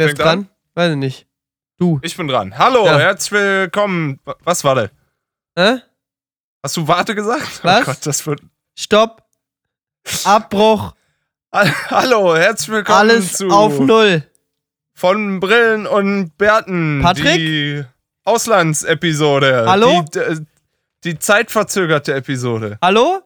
Wer ist fängt an? dran? Weiß ich nicht. Du. Ich bin dran. Hallo, Ja. herzlich willkommen. Was war das? Hä? Hast du Warte gesagt? Was? Oh Gott, das wird. Stopp. Abbruch. Hallo, herzlich willkommen Alles zu auf Null. von Brillen und Bärten. Patrick? Die Auslandsepisode. Hallo? Die, äh, die zeitverzögerte Episode. Hallo?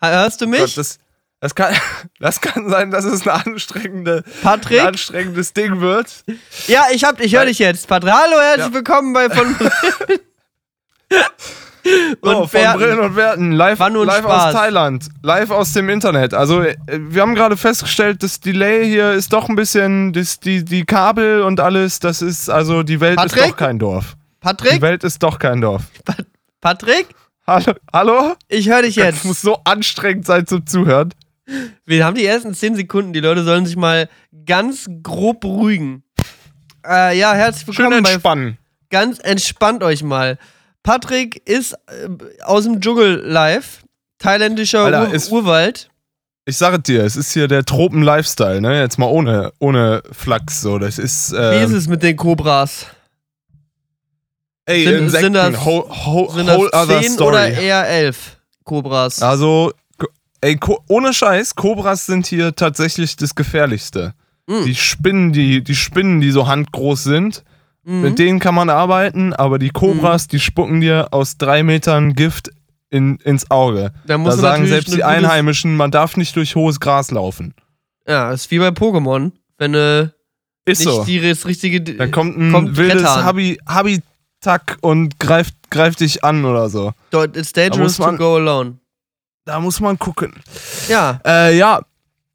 Hörst du mich? Gott, das, das, kann, das kann sein, dass es eine anstrengende, ein Patrick? anstrengendes Ding wird. Ja, ich hab, ich höre dich jetzt. Patrick. Hallo, herzlich Ja. willkommen bei von So, und von. Brillen und Werten, live, ein live aus Thailand, live aus dem Internet. Also äh, wir haben gerade festgestellt, das Delay hier ist doch ein bisschen, das, die, die Kabel und alles, das ist, also die Welt ist Patrick? doch kein Dorf. Die Patrick? Welt ist doch kein Dorf. Patrick? Hallo? Hallo? Ich höre dich Das jetzt. muss so anstrengend sein zum Zuhören. Wir haben die ersten 10 Sekunden. Die Leute sollen sich mal ganz grob beruhigen. Äh, ja, herzlich Schön willkommen bei entspannen. ganz entspannt euch mal. Patrick ist äh, aus dem Dschungel live. Thailändischer Alter, Ur ist- Urwald. Ich sage dir, es ist hier der Tropen-Lifestyle, ne? Jetzt mal ohne, ohne Flachs. So. Das ist, Wie äh, ist es mit den Kobras? ey, sind- Insekten, sind das- whole, whole, Sind das other 10 story. oder eher 11 Kobras? Also, ey, ohne Scheiß, Kobras sind hier tatsächlich das Gefährlichste. Mhm. Die Spinnen, die, die Spinnen, die so handgroß sind, Mhm. mit denen kann man arbeiten, aber die Kobras, die spucken dir aus drei Metern Gift in, ins Auge. Da Da sagen selbst die Einheimischen, man darf nicht durch hohes Gras laufen. Ja, ist wie bei Pokémon. Wenn du Ist nicht so. die, das richtige. Dann kommt ein kommt wildes. Habi, Habitak und greift, greift dich an oder so. It's dangerous muss man- to go alone. Da muss man gucken. Ja. Äh, ja.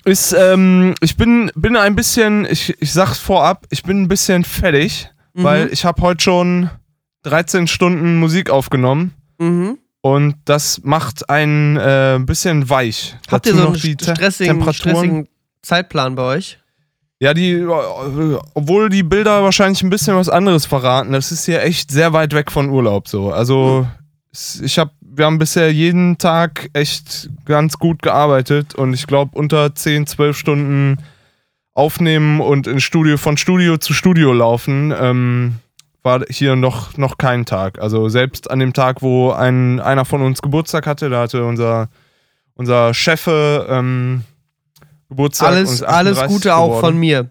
Ist, ähm, ich bin, bin ein bisschen, ich, ich sag's vorab, ich bin ein bisschen fertig, Mhm. weil ich habe heute schon 13 Stunden Musik aufgenommen Mhm. und das macht einen äh, ein bisschen weich. Habt ihr Dazu so einen noch die stressigen, stressigen Zeitplan bei euch? Ja, die, äh, obwohl die Bilder wahrscheinlich ein bisschen was anderes verraten, das ist hier echt sehr weit weg von Urlaub so. Also es- ich habe, wir haben bisher jeden Tag echt ganz gut gearbeitet und ich glaube unter 10, 12 Stunden aufnehmen und in Studio von Studio zu Studio laufen, ähm, war hier noch, noch kein Tag. Also selbst an dem Tag, wo ein, einer von uns Geburtstag hatte, da hatte unser, unser Chefe ähm, Geburtstag. Alles, alles 38 Gute auch geworden. von mir.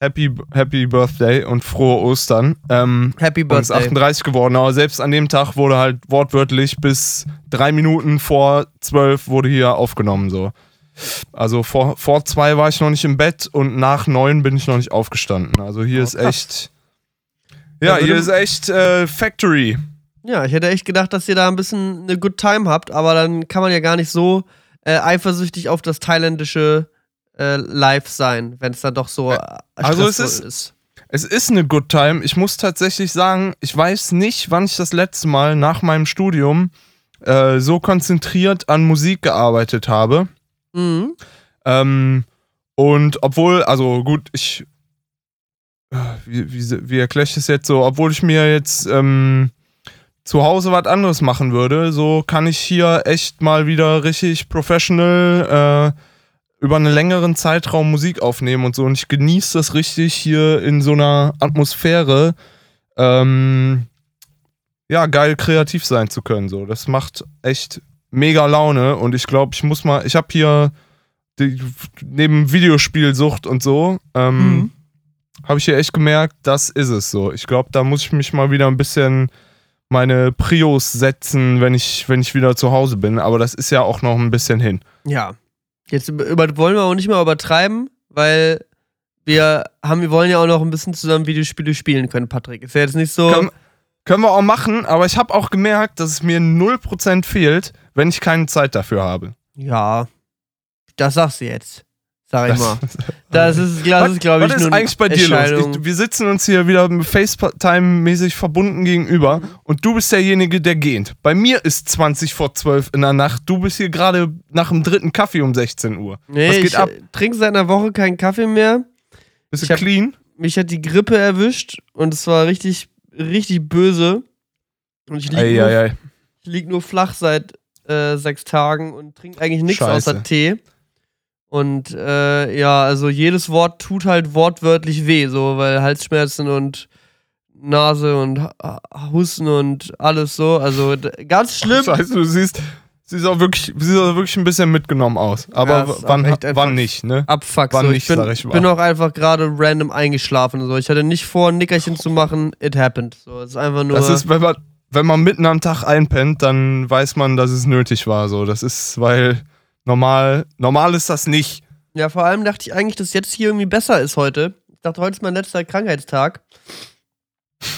Happy, Happy Birthday und frohe Ostern. Ähm, Happy und ist Birthday. 38 geworden, aber selbst an dem Tag wurde halt wortwörtlich bis drei Minuten vor zwölf wurde hier aufgenommen. So. Also vor, vor zwei war ich noch nicht im Bett und nach neun bin ich noch nicht aufgestanden. Also hier Oh, ist echt. Ja, hier ist echt äh, Factory. Ja, ich hätte echt gedacht, dass ihr da ein bisschen eine Good Time habt, aber dann kann man ja gar nicht so äh, eifersüchtig auf das thailändische äh, Live sein, wenn es dann doch so äh, also es stressvoll ist- Es ist eine Good Time. Ich muss tatsächlich sagen, ich weiß nicht, wann ich das letzte Mal nach meinem Studium äh, so konzentriert an Musik gearbeitet habe. Mhm. Ähm, und obwohl, also gut, ich. äh, Wie, wie, wie erkläre ich das jetzt so? Obwohl ich mir jetzt ähm, zu Hause was anderes machen würde, so kann ich hier echt mal wieder richtig professional äh, über einen längeren Zeitraum Musik aufnehmen und so. Und ich genieße das richtig hier in so einer Atmosphäre. Ähm, ja, geil kreativ sein zu können. So. Das macht echt mega Laune und ich glaube, ich muss mal, ich habe hier die, neben Videospielsucht und so, ähm, Mhm. habe ich hier echt gemerkt, das ist es so. Ich glaube, da muss ich mich mal wieder ein bisschen meine Prios setzen, wenn ich, wenn ich wieder zu Hause bin. Aber das ist ja auch noch ein bisschen hin. Ja. Jetzt über, wollen wir auch nicht mehr übertreiben, weil wir haben, wir wollen ja auch noch ein bisschen zusammen Videospiele spielen können, Patrick. Ist ja jetzt nicht so. Können, können wir auch machen, aber ich habe auch gemerkt, dass es mir 0% fehlt, wenn ich keine Zeit dafür habe. Ja. Das sagst du jetzt. Sag ich Das- mal. Das ist, das ist glaube ich, Was ist eigentlich bei dir los? Ich, wir sitzen uns hier wieder FaceTime-mäßig verbunden gegenüber und du bist derjenige, der geht. Bei mir ist 20 vor 12 in der Nacht. Du bist hier gerade nach dem dritten Kaffee um 16 Uhr. Nee, Was geht ich ab? äh, trinke seit einer Woche keinen Kaffee mehr. Bist Ich du hab- clean? Mich hat die Grippe erwischt und es war richtig, richtig böse. Und ich liege nur, ich lieg nur flach seit äh, sechs Tagen und trinke eigentlich nichts außer Tee. Und äh, ja, also jedes Wort tut halt wortwörtlich weh, so, weil Halsschmerzen und Nase und Husten und alles so. Also ganz schlimm. Scheiße, du siehst, siehst auch wirklich, siehst auch wirklich ein bisschen mitgenommen aus. Aber Ja, wann, wann nicht, ne? Abfuck. War So. nicht, ich bin, sag ich mal. bin auch einfach gerade random eingeschlafen. So. Ich hatte nicht vor, ein Nickerchen zu machen. It happened. So, es ist einfach nur. Das ist, wenn man, wenn man mitten am Tag einpennt, dann weiß man, dass es nötig war. So, das ist, weil normal, normal ist das nicht. ja, vor allem dachte ich eigentlich, dass jetzt hier irgendwie besser ist heute. Ich dachte, heute ist mein letzter Krankheitstag.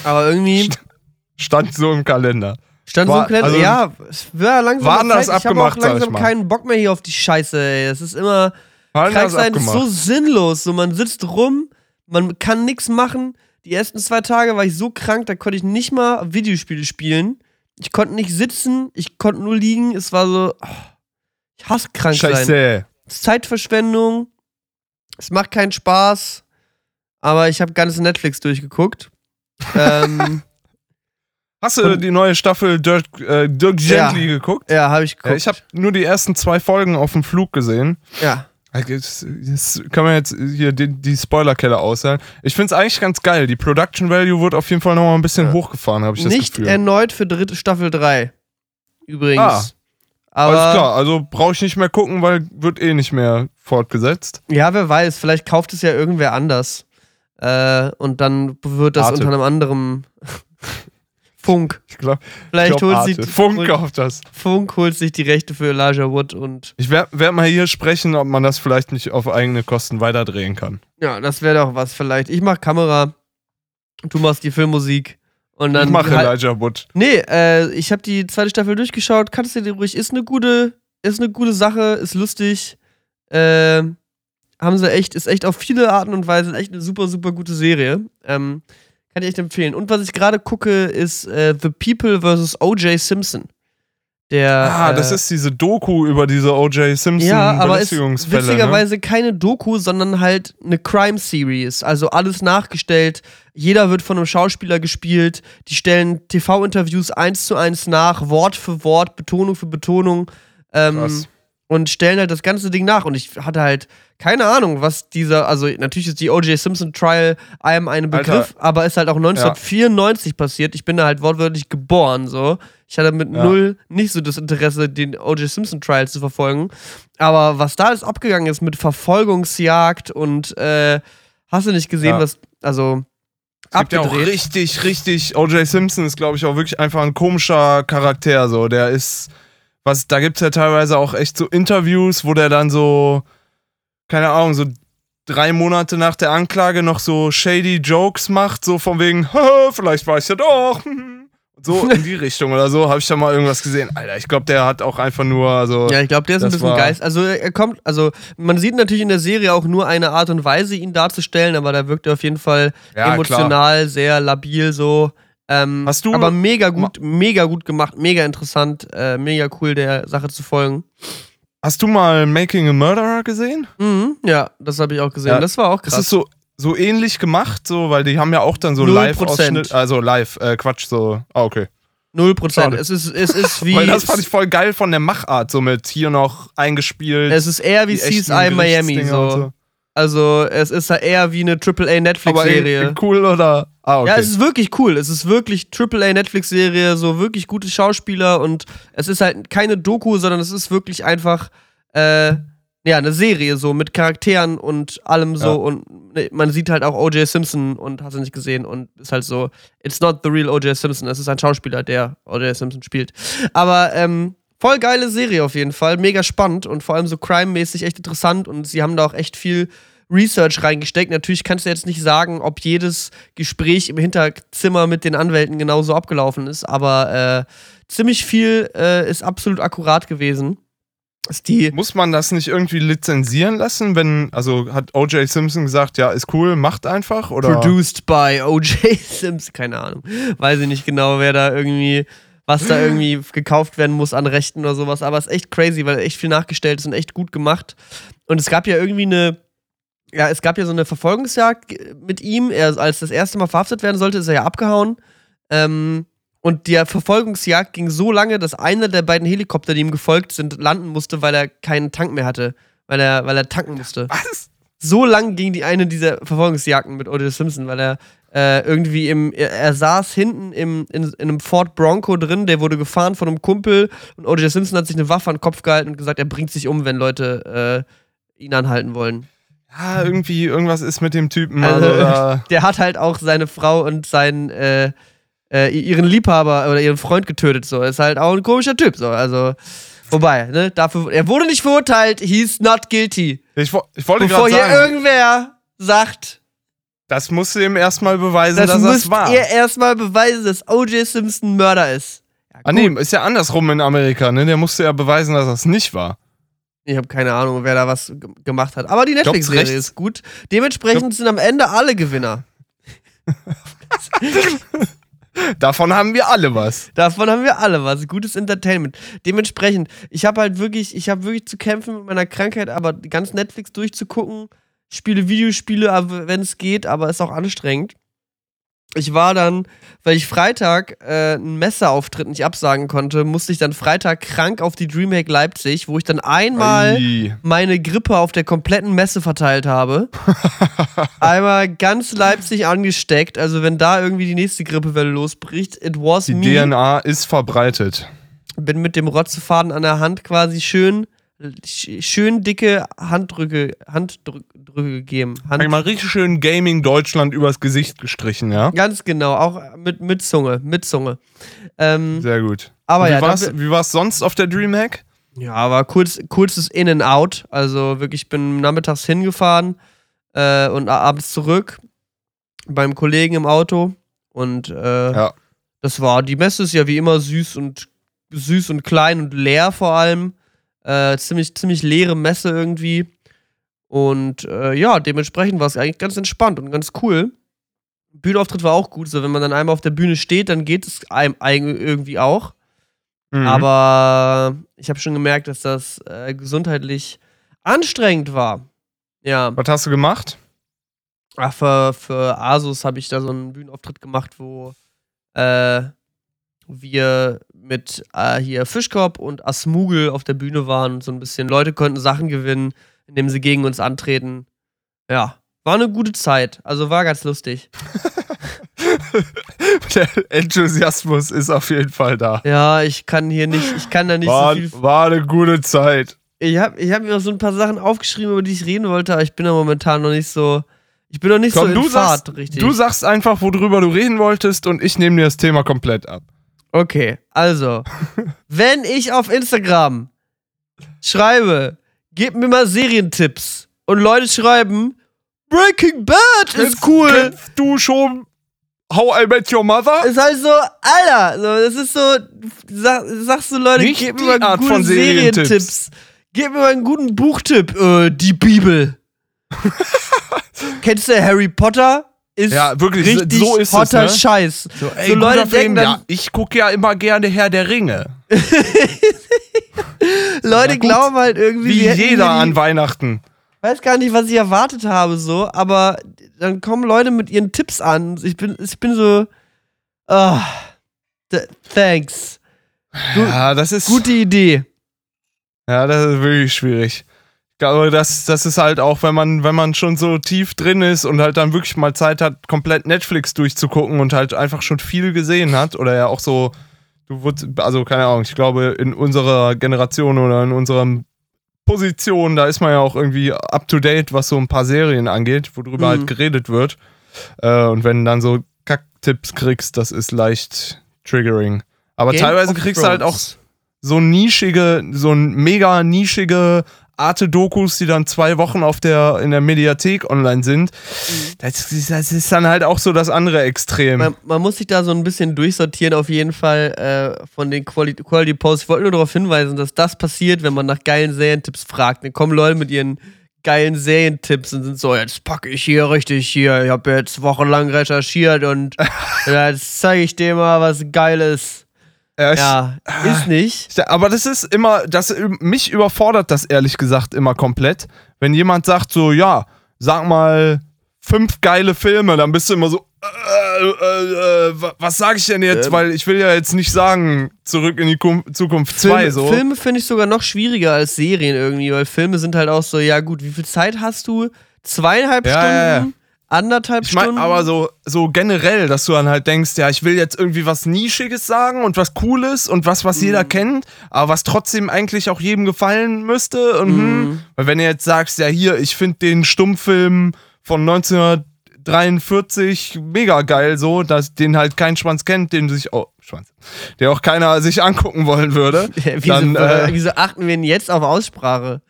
Aber irgendwie Stand so im Kalender. stand so war- ein kleiner. also- ja, es war langsam. War anders Zeit. Ich habe abgemacht, auch sag ich langsam keinen Bock mehr hier auf die Scheiße, ey. Es ist immer. Krank sein ist so sinnlos. So, man sitzt rum, man kann nichts machen. Die ersten zwei Tage war ich so krank, da konnte ich nicht mal Videospiele spielen. Ich konnte nicht sitzen, ich konnte nur liegen. Es war so. oh, ich hasse krank sein. Scheiße. Es ist Zeitverschwendung. Es macht keinen Spaß. Aber ich habe ganz Netflix durchgeguckt. ähm, Hast du die neue Staffel Dirk, äh, Dirk Ja. Gently geguckt? ja, habe ich geguckt. Ja, ich habe nur die ersten zwei Folgen auf dem Flug gesehen. ja. Jetzt, jetzt kann man jetzt hier die, die Spoilerkelle aussagen. Ich finde es eigentlich ganz geil. Die Production Value wird auf jeden Fall nochmal ein bisschen Ja. hochgefahren, habe ich das Nicht Gefühl. erneut für dritte Staffel 3. Übrigens. Ah. Aber Alles klar, also brauche ich nicht mehr gucken, weil wird eh nicht mehr fortgesetzt. Ja, wer weiß, vielleicht kauft es ja irgendwer anders. Äh, und dann wird das Arte. unter einem anderen Funk. Ich glaube, Vielleicht glaub, holt sich. Funk kauft das. Funk holt sich die Rechte für Elijah Wood und Ich werde werd mal hier sprechen, ob man das vielleicht nicht auf eigene Kosten weiterdrehen kann. ja, das wäre doch was vielleicht. Ich mach Kamera, du machst die Filmmusik und dann ich mache halt- Elijah Wood. Nee, äh, ich habe die zweite Staffel durchgeschaut. Kannst du dir ruhig. Ist eine gute, ist eine gute Sache, ist lustig. Äh, haben sie echt, ist echt auf viele Arten und Weisen echt eine super, super gute Serie. Ähm, kann ich echt empfehlen. Und was ich gerade gucke, ist äh, The People vs. O.J. Simpson. Der, Ah, äh, das ist diese Doku über diese O.J. Simpson ja, aber ist Belästigungsfälle. ne? witzigerweise keine Doku, sondern halt eine Crime-Series. Also alles nachgestellt. Jeder wird von einem Schauspieler gespielt. Die stellen TV-Interviews eins zu eins nach, Wort für Wort, Betonung für Betonung. Ähm, Krass. Und stellen halt das ganze Ding nach. Und ich hatte halt keine Ahnung, was dieser, also natürlich ist die O.J. Simpson Trial einem ein Begriff, aber ist halt auch 1994 passiert. Ich bin da halt wortwörtlich geboren, so. Ich hatte mit Ja. null nicht so das Interesse, den O.J. Simpson Trial zu verfolgen. Aber was da alles abgegangen ist mit Verfolgungsjagd und äh, hast du nicht gesehen, Ja. was, also Es gibt ja auch richtig, richtig. O.J. Simpson ist, glaube ich, auch wirklich einfach ein komischer Charakter. So, der ist, was, da gibt es ja teilweise auch echt so Interviews, wo der dann so, keine Ahnung, so drei Monate nach der Anklage noch so shady Jokes macht, so von wegen, "Haha, vielleicht war ich ja doch. So in die Richtung oder so, habe ich da mal irgendwas gesehen. Alter, ich glaube, der hat auch einfach nur, also. Ja, ich glaube, der ist ein bisschen geist. Also er kommt, also man sieht natürlich in der Serie auch nur eine Art und Weise, ihn darzustellen, aber da wirkt er auf jeden Fall Ja, emotional, sehr labil so. Ähm, Hast du- aber mega gut, mega gut gemacht, mega interessant, äh, mega cool der Sache zu folgen. Hast du mal Making a Murderer gesehen? Mhm, ja, das habe ich auch gesehen. Ja, das war auch krass. Das ist so, so ähnlich gemacht, so, weil die haben ja auch dann so Live-Ausschnitt, also live, äh, Quatsch, so, ah, okay. Null Prozent. Es ist, es ist wie. Weil das fand ich voll geil von der Machart, so mit hier noch eingespielt. es ist eher wie CSI Miami. Und So. Also es ist ja eher wie eine AAA Aber Netflix-Serie. in cool oder? Ah, okay. Ja, es ist wirklich cool. Es ist wirklich AAA Netflix-Serie, so wirklich gute Schauspieler und es ist halt keine Doku, sondern es ist wirklich einfach äh, ja eine Serie so mit Charakteren und allem so Ja. und ne, man sieht halt auch O.J. Simpson und hast du nicht gesehen und ist halt so, it's not the real O.J. Simpson, es ist ein Schauspieler, der O.J. Simpson spielt. Aber ähm, voll geile Serie auf jeden Fall, mega spannend und vor allem so crime-mäßig echt interessant und sie haben da auch echt viel Research reingesteckt. Natürlich kannst du jetzt nicht sagen, ob jedes Gespräch im Hinterzimmer mit den Anwälten genauso abgelaufen ist, aber äh, ziemlich viel äh, ist absolut akkurat gewesen. Die Muss man das nicht irgendwie lizenzieren lassen, wenn, also hat O.J. Simpson gesagt, ja, ist cool, macht einfach, oder? produced by O.J. Simpson, keine Ahnung. Weiß ich nicht genau, wer da irgendwie, was da irgendwie gekauft werden muss an Rechten oder sowas, aber es ist echt crazy, weil echt viel nachgestellt ist und echt gut gemacht. Und es gab ja irgendwie eine, ja, es gab ja so eine Verfolgungsjagd mit ihm. Er, als das erste Mal verhaftet werden sollte, ist er ja abgehauen. Ähm, und die Verfolgungsjagd ging so lange, dass einer der beiden Helikopter, die ihm gefolgt sind, landen musste, weil er keinen Tank mehr hatte. weil er, weil er tanken musste. Was? So lang ging die eine dieser Verfolgungsjagden mit O.J. Simpson, weil er äh, irgendwie im, er, saß hinten im, in, in einem Ford Bronco drin, der wurde gefahren von einem Kumpel und O.J. Simpson hat sich eine Waffe an den Kopf gehalten und gesagt, er bringt sich um, wenn Leute äh, ihn anhalten wollen. Ja, irgendwie, irgendwas ist mit dem Typen. Also, Also, Der hat halt auch seine Frau und seinen, äh, äh, ihren Liebhaber oder ihren Freund getötet, so. Ist halt auch ein komischer Typ, so. Also, wobei, ne, dafür, er wurde nicht verurteilt, he's not guilty. ich, ich wollte Bevor gerade hier sagen, irgendwer sagt, das musst du ihm erstmal beweisen, das dass das war. ihr erstmal beweisen, dass O.J. Simpson Mörder ist. Ja, Ah, nee, ist ja andersrum in Amerika, ne? Der musste ja beweisen, dass das nicht war. Ich habe keine Ahnung, wer da was ge- gemacht hat. Aber die Netflix-Serie ist gut. Dementsprechend sind am Ende alle Gewinner. Davon haben wir alle was. Davon haben wir alle was. Gutes Entertainment. Dementsprechend, ich habe halt wirklich, ich habe wirklich zu kämpfen mit meiner Krankheit, aber ganz Netflix durchzugucken, spiele Videospiele, wenn es geht, aber ist auch anstrengend. Ich war dann, weil ich Freitag äh, einen Messeauftritt nicht absagen konnte, musste ich dann Freitag krank auf die Dreamhack Leipzig, wo ich dann einmal Ei. meine Grippe auf der kompletten Messe verteilt habe. Einmal ganz Leipzig angesteckt. Also, wenn da irgendwie die nächste Grippewelle losbricht, it was Die me. DNA ist verbreitet. Bin mit dem Rotzefaden an der Hand quasi schön, sch- schön dicke Handdrücke, Handdrücke gegeben. Hand, mal richtig schön Gaming Deutschland übers Gesicht gestrichen, ja? ganz genau, auch mit, mit Zunge, mit Zunge. Ähm, Sehr gut. aber wie ja, war's, wie war's sonst auf der Dreamhack? Ja, aber kurz, kurzes In and Out. Also wirklich, ich bin nachmittags hingefahren äh, und abends zurück beim Kollegen im Auto. Und äh, Ja. das war, die Messe ist ja wie immer süß und süß und klein und leer vor allem. Äh, ziemlich, ziemlich leere Messe irgendwie. Und äh, ja, dementsprechend war es eigentlich ganz entspannt und ganz cool. Bühnenauftritt war auch gut. So, wenn man dann einmal auf der Bühne steht, dann geht es einem irgendwie auch. Mhm. Aber ich habe schon gemerkt, dass das äh, gesundheitlich anstrengend war. Ja, Was hast du gemacht? Ach, für, für Asus habe ich da so einen Bühnenauftritt gemacht, wo äh, wir mit äh, hier Fischkorb und Asmugel auf der Bühne waren und so ein bisschen Leute konnten Sachen gewinnen, indem sie gegen uns antreten. Ja, war eine gute Zeit. Also war ganz lustig. Der Enthusiasmus ist auf jeden Fall da. Ja, ich kann hier nicht, ich kann da nicht War, so viel war eine gute Zeit. Ich habe ich hab mir auch so ein paar Sachen aufgeschrieben, über die ich reden wollte, aber ich bin da momentan noch nicht so. Ich bin noch nicht Komm, so in du Fahrt, sagst, richtig. du sagst einfach, worüber du reden wolltest und ich nehme dir das Thema komplett ab. Okay, also, wenn ich auf Instagram schreibe, gib mir mal Serientipps und Leute schreiben, Breaking Bad ist cool. Kennst du schon How I Met Your Mother? Ist halt so, Alter, so, das ist so, sag, sagst du Leute, Nicht gib mir mal Art gute von Serientipps. Serientipps. Gib mir mal einen guten Buchtipp, äh, die Bibel. Kennst du Harry Potter? Ist Ja, wirklich, richtig so ist es, hotter ne? Scheiß. So, So Leute denken dann- ja, ich gucke ja immer gerne Herr der Ringe. Leute gut. glauben halt irgendwie, Wie jeder die- an Weihnachten. weiß gar nicht, was ich erwartet habe, so, aber dann kommen Leute mit ihren Tipps an. Ich bin, ich bin so, th- thanks. Du- Ja, das ist. Gute Idee. Ja, das ist wirklich schwierig. Ich glaube, das, das ist halt auch, wenn man, wenn man schon so tief drin ist und halt dann wirklich mal Zeit hat, komplett Netflix durchzugucken und halt einfach schon viel gesehen hat oder ja auch so, du wurdest, also keine Ahnung, ich glaube, in unserer Generation oder in unserer Position, da ist man ja auch irgendwie up to date, was so ein paar Serien angeht, worüber Mhm. halt geredet wird. Äh, und wenn dann so Kacktipps kriegst, das ist leicht triggering. Aber Game teilweise kriegst du halt auch so nischige, so ein mega nischige Arte-Dokus, die dann zwei Wochen auf der, in der Mediathek online sind. Das, ist- das ist dann halt auch so das andere Extrem. Man, man muss sich da so ein bisschen durchsortieren, auf jeden Fall äh, von den Quali Quality Posts. Ich wollte nur darauf hinweisen, dass das passiert, wenn man nach geilen Serientipps fragt. Dann kommen Leute mit ihren geilen Serientipps und sind so, jetzt packe ich hier richtig hier. Ich habe jetzt wochenlang recherchiert und jetzt zeige ich dir mal was Geiles. Ja, ich- Ja, ist nicht. Ich- Aber das ist immer, das mich überfordert das ehrlich gesagt immer komplett. Wenn jemand sagt so, ja, sag mal fünf geile Filme, dann bist du immer so, äh, äh, äh, was sage ich denn jetzt? Ähm. Weil ich will ja jetzt nicht sagen, zurück in die Kum Zukunft 2 Filme, so. Filme finde ich sogar noch schwieriger als Serien irgendwie, weil Filme sind halt auch so, ja gut, wie viel Zeit hast du? Zweieinhalb Ja, Stunden? Anderthalb Ich Stunden? meine, aber so, so generell, dass du dann halt denkst, ja, ich will jetzt irgendwie was Nischiges sagen und was Cooles und was, was jeder Mhm. kennt, aber was trotzdem eigentlich auch jedem gefallen müsste. Und, Mhm. hm, weil wenn du jetzt sagst, ja, hier, ich finde den Stummfilm von 1943 mega geil, so, dass den halt kein Schwanz kennt, den sich, Schwanz, der auch keiner sich angucken wollen würde. Ja, wieso, dann, äh, wieso achten wir denn jetzt auf Aussprache?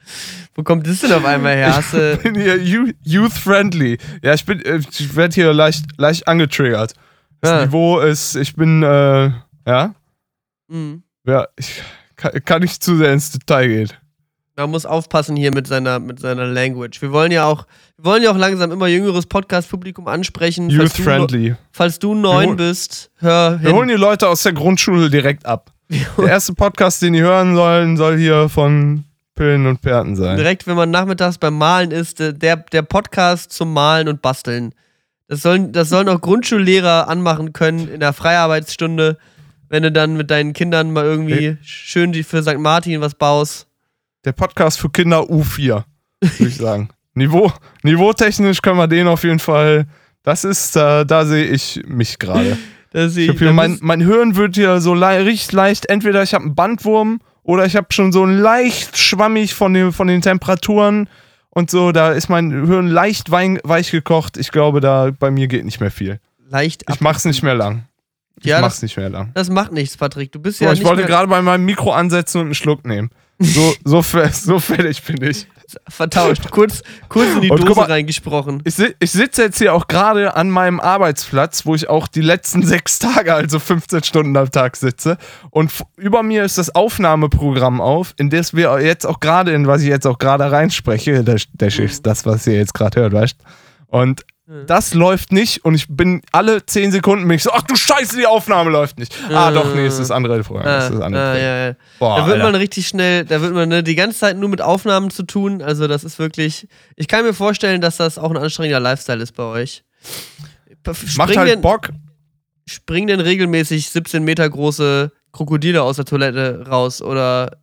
Wo kommt das denn auf einmal her? Du, bin hier you- youth-friendly. Ja, ich bin, äh, ich werde hier leicht, leicht angetriggert. Das Ah. Niveau ist, ich bin, äh, ja, Mhm. ja, ich kann, kann nicht zu sehr ins Detail gehen. Man muss aufpassen hier mit seiner, mit seiner Language. Wir wollen ja auch, wir wollen ja auch langsam immer jüngeres Podcast-Publikum ansprechen. Falls du, Youth-friendly. falls du neun bist, hör Wir holen hin. die Leute aus der Grundschule direkt ab. Der erste Podcast, den die hören sollen, soll hier von Pillen und Perten sein. Direkt, wenn man nachmittags beim Malen ist, der, der Podcast zum Malen und Basteln. Das sollen, das sollen auch Grundschullehrer anmachen können in der Freiarbeitsstunde, wenn du dann mit deinen Kindern mal irgendwie schön für St. Martin was baust. Der Podcast für Kinder U4, würde ich sagen. Niveau, niveautechnisch können wir den auf jeden Fall, das ist, äh, da sehe ich mich gerade. Ich hier, mein, mein Hirn wird hier so le richtig leicht, entweder ich habe einen Bandwurm oder ich habe schon so leicht schwammig von, den- von den Temperaturen und so, da ist mein Hirn leicht wein, weich gekocht. Ich glaube, da bei mir geht nicht mehr viel. leicht Ich mach's nicht mehr lang. Ich Ja, mach's das, nicht mehr lang. das macht nichts, Patrick. Du bist So, ja ich wollte gerade bei meinem Mikro ansetzen und einen Schluck nehmen. So, so, so fertig bin ich. vertauscht. Kurz, kurz in die Und Dose mal- reingesprochen. Ich, ich sitze jetzt hier auch gerade an meinem Arbeitsplatz, wo ich auch die letzten sechs Tage, also 15 Stunden am Tag sitze. Und über mir ist das Aufnahmeprogramm auf, in das wir jetzt auch gerade, in was ich jetzt auch gerade reinspreche, der, der Mhm. ist das, was ihr jetzt gerade hört, weißt Und das läuft nicht und ich bin alle 10 Sekunden bin ich so, ach du Scheiße, die Aufnahme läuft nicht. Ah, doch, nee, ist das andere Programm. Ah, ist das andere ah, ja, ja. Boah, da wird Alter. man richtig schnell, da wird man ne, die ganze Zeit nur mit Aufnahmen zu tun. Also das ist wirklich. Ich kann mir vorstellen, dass das auch ein anstrengender Lifestyle ist bei euch. Macht Springen halt denn, Bock. springen denn regelmäßig 17 Meter große Krokodile aus der Toilette raus oder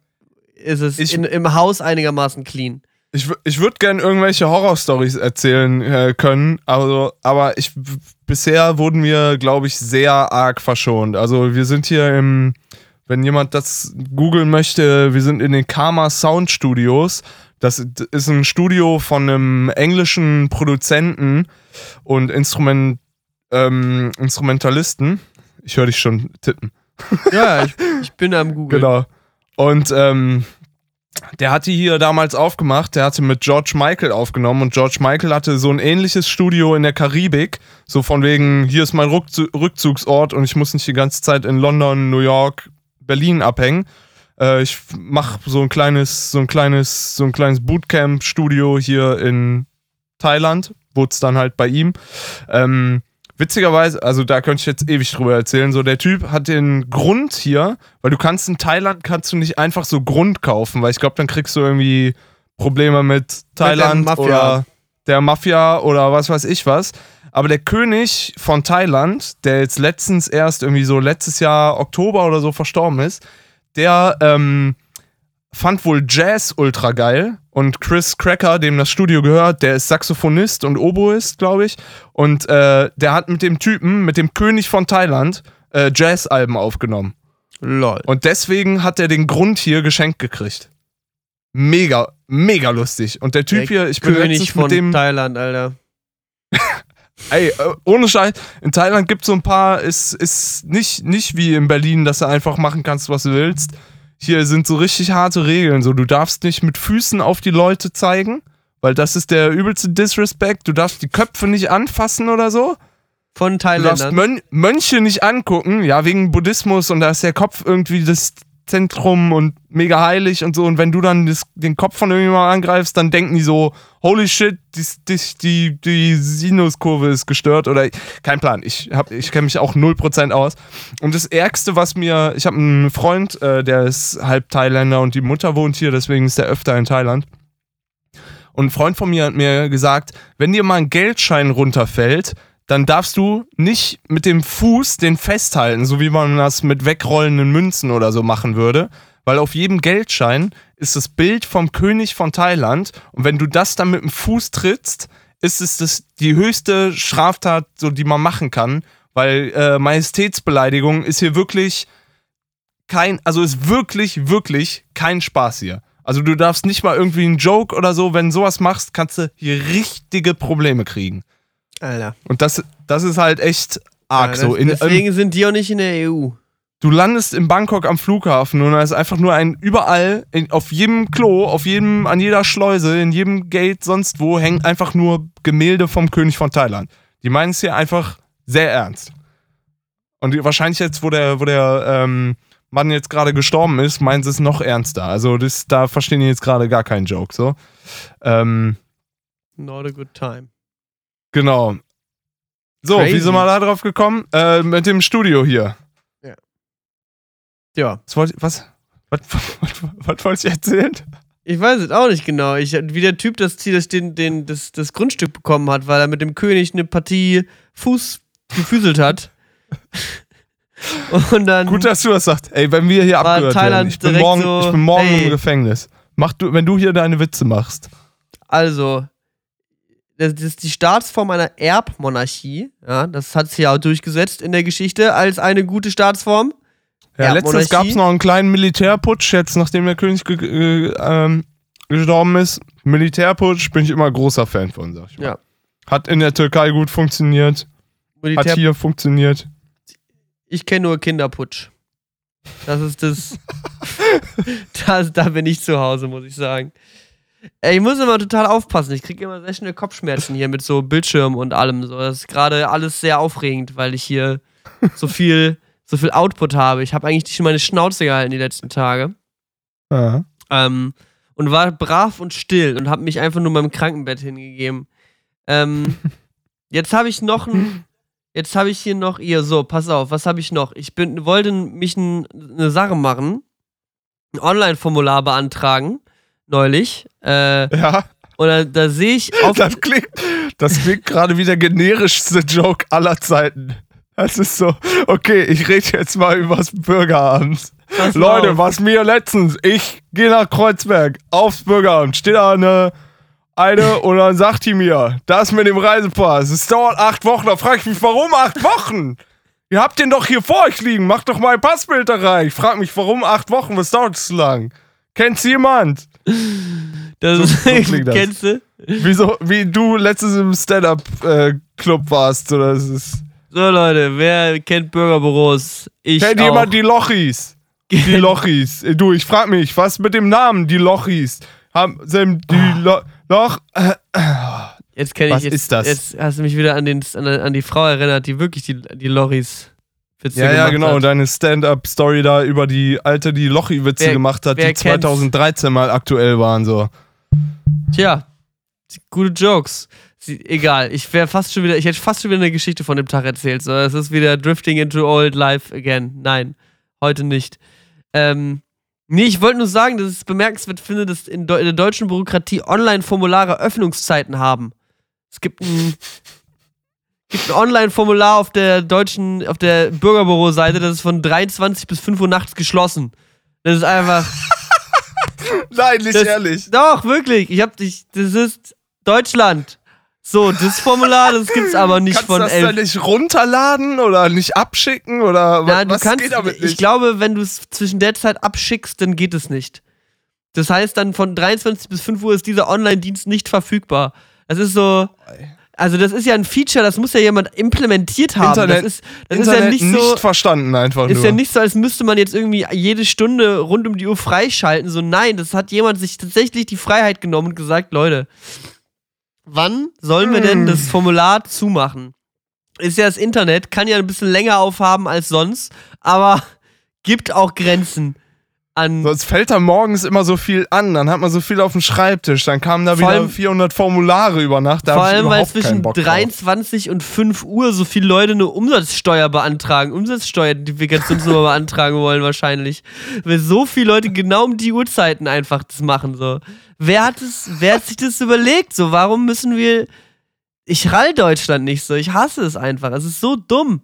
ist es Ich- in, im Haus einigermaßen clean? Ich, ich würde gerne irgendwelche Horrorstories erzählen äh, können, also, aber ich bisher wurden wir, glaube ich, sehr arg verschont. Also wir sind hier im, wenn jemand das googeln möchte, wir sind in den Karma Sound Studios. Das ist ein Studio von einem englischen Produzenten und Instrument, ähm, Instrumentalisten. Ich höre dich schon tippen. Ja, ich, ich bin am Google. Genau. Und ähm, der hatte hier damals aufgemacht, der hatte mit George Michael aufgenommen und George Michael hatte so ein ähnliches Studio in der Karibik. So von wegen, hier ist mein Rückzu Rückzugsort und ich muss nicht die ganze Zeit in London, New York, Berlin abhängen. Äh, ich mache so ein kleines, so ein kleines, so ein kleines Bootcamp-Studio hier in Thailand, wurde es dann halt bei ihm. Ähm, witzigerweise, also da könnte ich jetzt ewig drüber erzählen, so der Typ hat den Grund hier, weil du kannst in Thailand kannst du nicht einfach so Grund kaufen, weil ich glaube, dann kriegst du irgendwie Probleme mit Thailand Mafia. oder der Mafia oder was weiß ich was. Aber der König von Thailand, der jetzt letztens erst irgendwie so letztes Jahr Oktober oder so verstorben ist, der ähm, fand wohl Jazz ultra geil. Und Chris Cracker, dem das Studio gehört, der ist Saxophonist und Oboist, glaube ich. Und äh, der hat mit dem Typen, mit dem König von Thailand, äh, Jazzalben aufgenommen. Lol. Und deswegen hat er den Grund hier geschenkt gekriegt. Mega, mega lustig. Und der Typ Der hier, ich bin König von mit dem. Thailand, Alter. Ey, äh, ohne Scheiß, in Thailand gibt es so ein paar, ist, ist nicht, nicht wie in Berlin, dass du einfach machen kannst, was du willst. Hier sind so richtig harte Regeln. So, du darfst nicht mit Füßen auf die Leute zeigen, weil das ist der übelste Disrespect. Du darfst die Köpfe nicht anfassen oder so. Von Du darfst Thailändern. Mön Mönche nicht angucken, ja, wegen Buddhismus und da ist der Kopf irgendwie das Zentrum und mega heilig und so. Und wenn du dann das, den Kopf von irgendjemandem angreifst, dann denken die so, holy shit, die, die, die, die Sinuskurve ist gestört oder kein Plan. Ich, ich kenne mich auch 0% aus. Und das Ärgste, was mir, ich habe einen Freund, äh, der ist halb Thailänder und die Mutter wohnt hier, deswegen ist der öfter in Thailand. Und ein Freund von mir hat mir gesagt, wenn dir mal ein Geldschein runterfällt, dann darfst du nicht mit dem Fuß den festhalten, so wie man das mit wegrollenden Münzen oder so machen würde, weil auf jedem Geldschein ist das Bild vom König von Thailand und wenn du das dann mit dem Fuß trittst, ist es das, die höchste Straftat, so, die man machen kann, weil äh, Majestätsbeleidigung ist hier wirklich kein, also ist wirklich, wirklich kein Spaß hier. Also du darfst nicht mal irgendwie einen Joke oder so, wenn sowas machst, kannst du hier richtige Probleme kriegen. Alter. Und das, das ist halt echt arg Ja, so. In, deswegen sind die auch nicht in der EU. du landest in Bangkok am Flughafen und da ist einfach nur ein überall, in, auf jedem Klo, auf jedem, an jeder Schleuse, in jedem Gate, sonst wo, hängen einfach nur Gemälde vom König von Thailand. Die meinen es hier einfach sehr ernst. Und wahrscheinlich jetzt, wo der, wo der ähm, Mann jetzt gerade gestorben ist, meinen sie es noch ernster. Also das, da verstehen die jetzt gerade gar keinen Joke. So. Ähm, Not a good time. Genau. So, Crazy. wie sind wir da drauf gekommen? Äh, mit dem Studio hier. Ja. Was wollt, was, was, was, was wollte ich erzählen? Ich weiß es auch nicht genau. Ich, wie der Typ das, das, den, den, das, das Grundstück bekommen hat, weil er mit dem König eine Partie Fuß gefüßelt hat. Und dann. Gut, dass du das sagst. Ey, wenn wir hier abgehört werden, ich bin morgen, so, ich bin morgen ey. im Gefängnis. Mach du, wenn du hier deine Witze machst. Also, das ist die Staatsform einer Erbmonarchie. Ja, das hat sich ja auch durchgesetzt in der Geschichte als eine gute Staatsform. Ja, letztens gab es noch einen kleinen Militärputsch, jetzt nachdem der König ge ge ähm, gestorben ist. Militärputsch bin ich immer großer Fan von, sag ich mal. Ja. Hat in der Türkei gut funktioniert, hat Militär hier funktioniert. ich kenne nur Kinderputsch. Das ist das, das. Da bin ich zu Hause, muss ich sagen. Ey, ich muss immer total aufpassen. Ich kriege immer sehr schnell Kopfschmerzen hier mit so Bildschirm und allem. So, das ist gerade alles sehr aufregend, weil ich hier so viel, so viel Output habe. Ich habe eigentlich schon meine Schnauze gehalten die letzten Tage. Ja. Ähm, und war brav und still und habe mich einfach nur meinem Krankenbett hingegeben. Ähm, jetzt habe ich noch ein. Jetzt habe ich hier noch ihr so, pass auf, was habe ich noch? Ich bin, wollte mich n- eine Sache machen, ein Online-Formular beantragen, neulich. Äh, ja, und da, sehe ich auf. das klingt, das klingt gerade wie der generischste Joke aller Zeiten. Das ist so, okay, ich rede jetzt mal übers Bürgeramt. pass Leute, auf. was mir letztens, ich gehe nach Kreuzberg aufs Bürgeramt, steht da eine, eine und dann sagt die mir, das mit dem Reisepass, es dauert acht Wochen, da frage ich mich, warum acht Wochen? Ihr habt den doch hier vor euch liegen, macht doch mal ein Passbild da rein. Ich frage mich, warum acht Wochen, was dauert das so lang? Kennt's jemand? Das so- ist, so klingt das. kennst du? Wieso, wie du letztens im Stand-Up-Club warst, oder ist es... So, Leute, wer kennt Bürgerbüros? Ich Kennt auch. jemand die Lochis? Die Lochis. Äh, Du, ich frag mich, was mit dem Namen, die Lochis? Haben sind die Lo Loch. Äh, Jetzt kenne ich Was jetzt, ist das? Jetzt hast du mich wieder an, den, an, die Frau erinnert, die wirklich die, die Loris Witze ja, ja, genau. hat. Deine Stand-Up-Story da über die alte, die Lochi-Witze gemacht hat, die 2013 mal aktuell waren, so. Tja, gute Jokes. Sie, egal, ich wäre fast schon wieder, ich hätte fast schon wieder eine Geschichte von dem Tag erzählt. So, es ist wieder Drifting into Old Life again. Nein, heute nicht. Ähm, nee, ich wollte nur sagen, dass ich es bemerkenswert finde, dass in, in der deutschen Bürokratie Online-Formulare Öffnungszeiten haben. Es gibt ein, gibt ein Online-Formular auf der deutschen, auf der Bürgerbüro-Seite, das ist von 23 bis 5 Uhr nachts geschlossen. Das ist einfach. Nein, nicht Das- ehrlich. Doch, wirklich. Ich hab dich. Das ist Deutschland. So, das Formular, das gibt's aber nicht Kannst von du das dann elf. nicht runterladen oder nicht abschicken oder Ja, was, kannst, geht damit ich nicht? glaube, wenn du es zwischen der Zeit abschickst, dann geht es nicht. Das heißt, dann von 23 bis 5 Uhr ist dieser Online-Dienst nicht verfügbar. Das ist so. Also, das ist ja ein Feature, das muss ja jemand implementiert haben. Internet- das ist, das Internet ist ja nicht so. verstanden einfach Ist nur. ja nicht so, als müsste man jetzt irgendwie jede Stunde rund um die Uhr freischalten. So, nein, das hat jemand sich tatsächlich die Freiheit genommen und gesagt, Leute, wann sollen wir denn Hm. das Formular zumachen? Ist ja das Internet, kann ja ein bisschen länger aufhaben als sonst, aber gibt auch Grenzen an. Sonst fällt da morgens immer so viel an, dann hat man so viel auf dem Schreibtisch, dann kamen da Vor wieder allem- 400 Formulare über Nacht. Da Vor allem, weil zwischen Bock drauf. 23 und 5 Uhr so viele Leute eine Umsatzsteuer beantragen. Umsatzsteueridentifikationsnummer beantragen wollen wahrscheinlich. Weil so viele Leute genau um die Uhrzeiten einfach das machen. So. Wer hat es, wer hat sich das überlegt? So, warum müssen wir. ich rall Deutschland nicht so. Ich hasse es einfach. Es ist so dumm.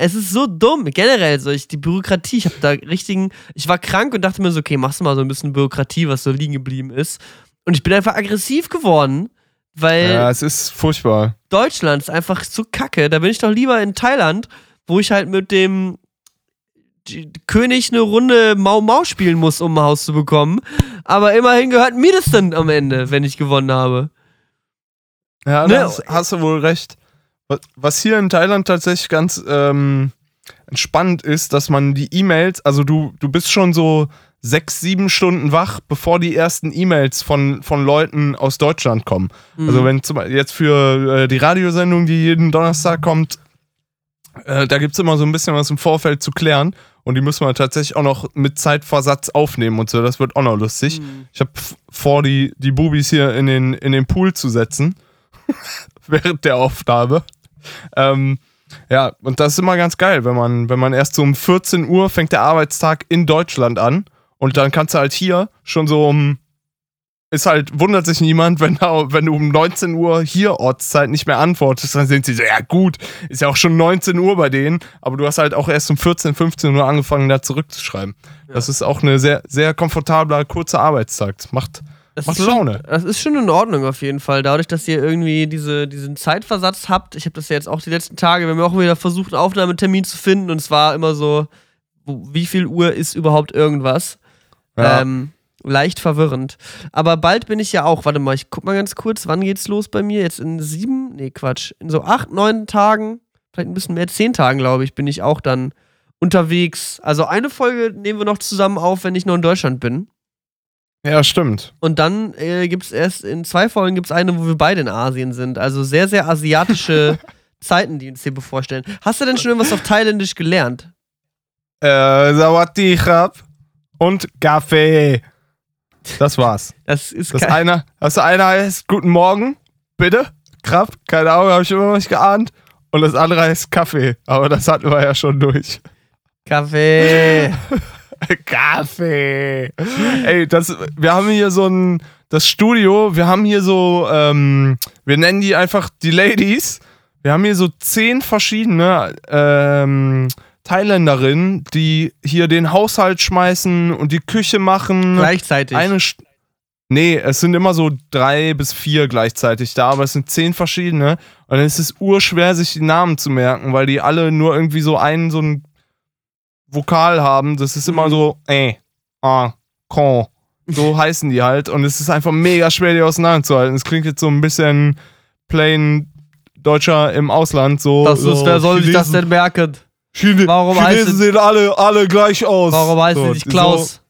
Es ist so dumm. Generell so, ich, die Bürokratie, ich habe da richtigen. Ich war krank und dachte mir so, okay, machst du mal so ein bisschen Bürokratie, was so liegen geblieben ist. Und ich bin einfach aggressiv geworden, weil Ja, es ist furchtbar. Deutschland ist einfach so kacke. Da bin ich doch lieber in Thailand, wo ich halt mit dem König eine Runde Mau Mau spielen muss, um ein Haus zu bekommen. Aber immerhin gehört mir das dann am Ende, wenn ich gewonnen habe. Ja, Ne? da hast, hast du wohl recht. Was- hier in Thailand tatsächlich ganz ähm, entspannt ist, dass man die E-Mails, also du, du bist schon so sechs, sieben Stunden wach, bevor die ersten E-Mails von, von Leuten aus Deutschland kommen. Also wenn zum Beispiel jetzt für äh, die Radiosendung, die jeden Donnerstag kommt, äh, da gibt es immer so ein bisschen was im Vorfeld zu klären. Und die müssen wir tatsächlich auch noch mit Zeitversatz aufnehmen und so. Das wird auch noch lustig. Mhm. Ich habe vor, die, die Bubis hier in den, in den Pool zu setzen. während der Aufnahme. Ähm, ja, und das ist immer ganz geil, wenn man, wenn man erst so um 14 Uhr fängt der Arbeitstag in Deutschland an und dann kannst du halt hier schon so um ist halt, wundert sich niemand, wenn, da- wenn du um 19 Uhr hier Ortszeit nicht mehr antwortest, dann sind sie so, ja gut, ist ja auch schon 19 Uhr bei denen, aber du hast halt auch erst um 14, 15 Uhr angefangen, da zurückzuschreiben. Das ist auch eine sehr, sehr komfortabler, kurzer Arbeitstag. Das macht, Das macht ist schon- Laune. Das ist schon in Ordnung auf jeden Fall. Dadurch, dass ihr irgendwie diese, diesen Zeitversatz habt. Ich habe das ja jetzt auch die letzten Tage, wir haben auch wieder versucht, einen Aufnahmetermin zu finden und es war immer so, wie viel Uhr ist überhaupt irgendwas? Ja. Ähm, leicht verwirrend. Aber bald bin ich ja auch, warte mal, ich guck mal ganz kurz, wann geht's los bei mir? Jetzt in sieben, nee, Quatsch, in so acht, neun Tagen, vielleicht ein bisschen mehr, zehn Tagen, glaube ich, bin ich auch dann unterwegs. Also eine Folge nehmen wir noch zusammen auf, wenn ich noch in Deutschland bin. Ja, stimmt. Und dann äh, gibt es erst in zwei Folgen gibt's eine, wo wir beide in Asien sind. Also sehr, sehr asiatische Zeiten, die uns hier bevorstellen. Hast du denn schon irgendwas auf Thailändisch gelernt? Äh, Sawati Krab und Kaffee. Das war's. Das ist Das eine, das eine heißt Guten Morgen, bitte. Krab, keine Ahnung, habe ich immer noch nicht geahnt. Und das andere heißt Kaffee. Aber das hatten wir ja schon durch. Kaffee. Kaffee. Ey, das, wir haben hier so ein, das Studio, wir haben hier so, ähm, wir nennen die einfach die Ladies. Wir haben hier so zehn verschiedene ähm, Thailänderinnen, die hier den Haushalt schmeißen und die Küche machen. Gleichzeitig. Eine St nee, es sind immer so drei bis vier gleichzeitig da, aber es sind zehn verschiedene. Und dann ist es urschwer, sich die Namen zu merken, weil die alle nur irgendwie so einen, so ein Vokal haben. Das ist immer Mhm. so, äh, ah, con. So heißen die halt. Und es ist einfach mega schwer, die auseinanderzuhalten. Es klingt jetzt so ein bisschen plain Deutscher im Ausland. So, das ist, so wer soll sich das denn merken? Chine Warum Chinesen heißt es- sehen alle, alle gleich aus. Warum heißt so, nicht Klaus? So,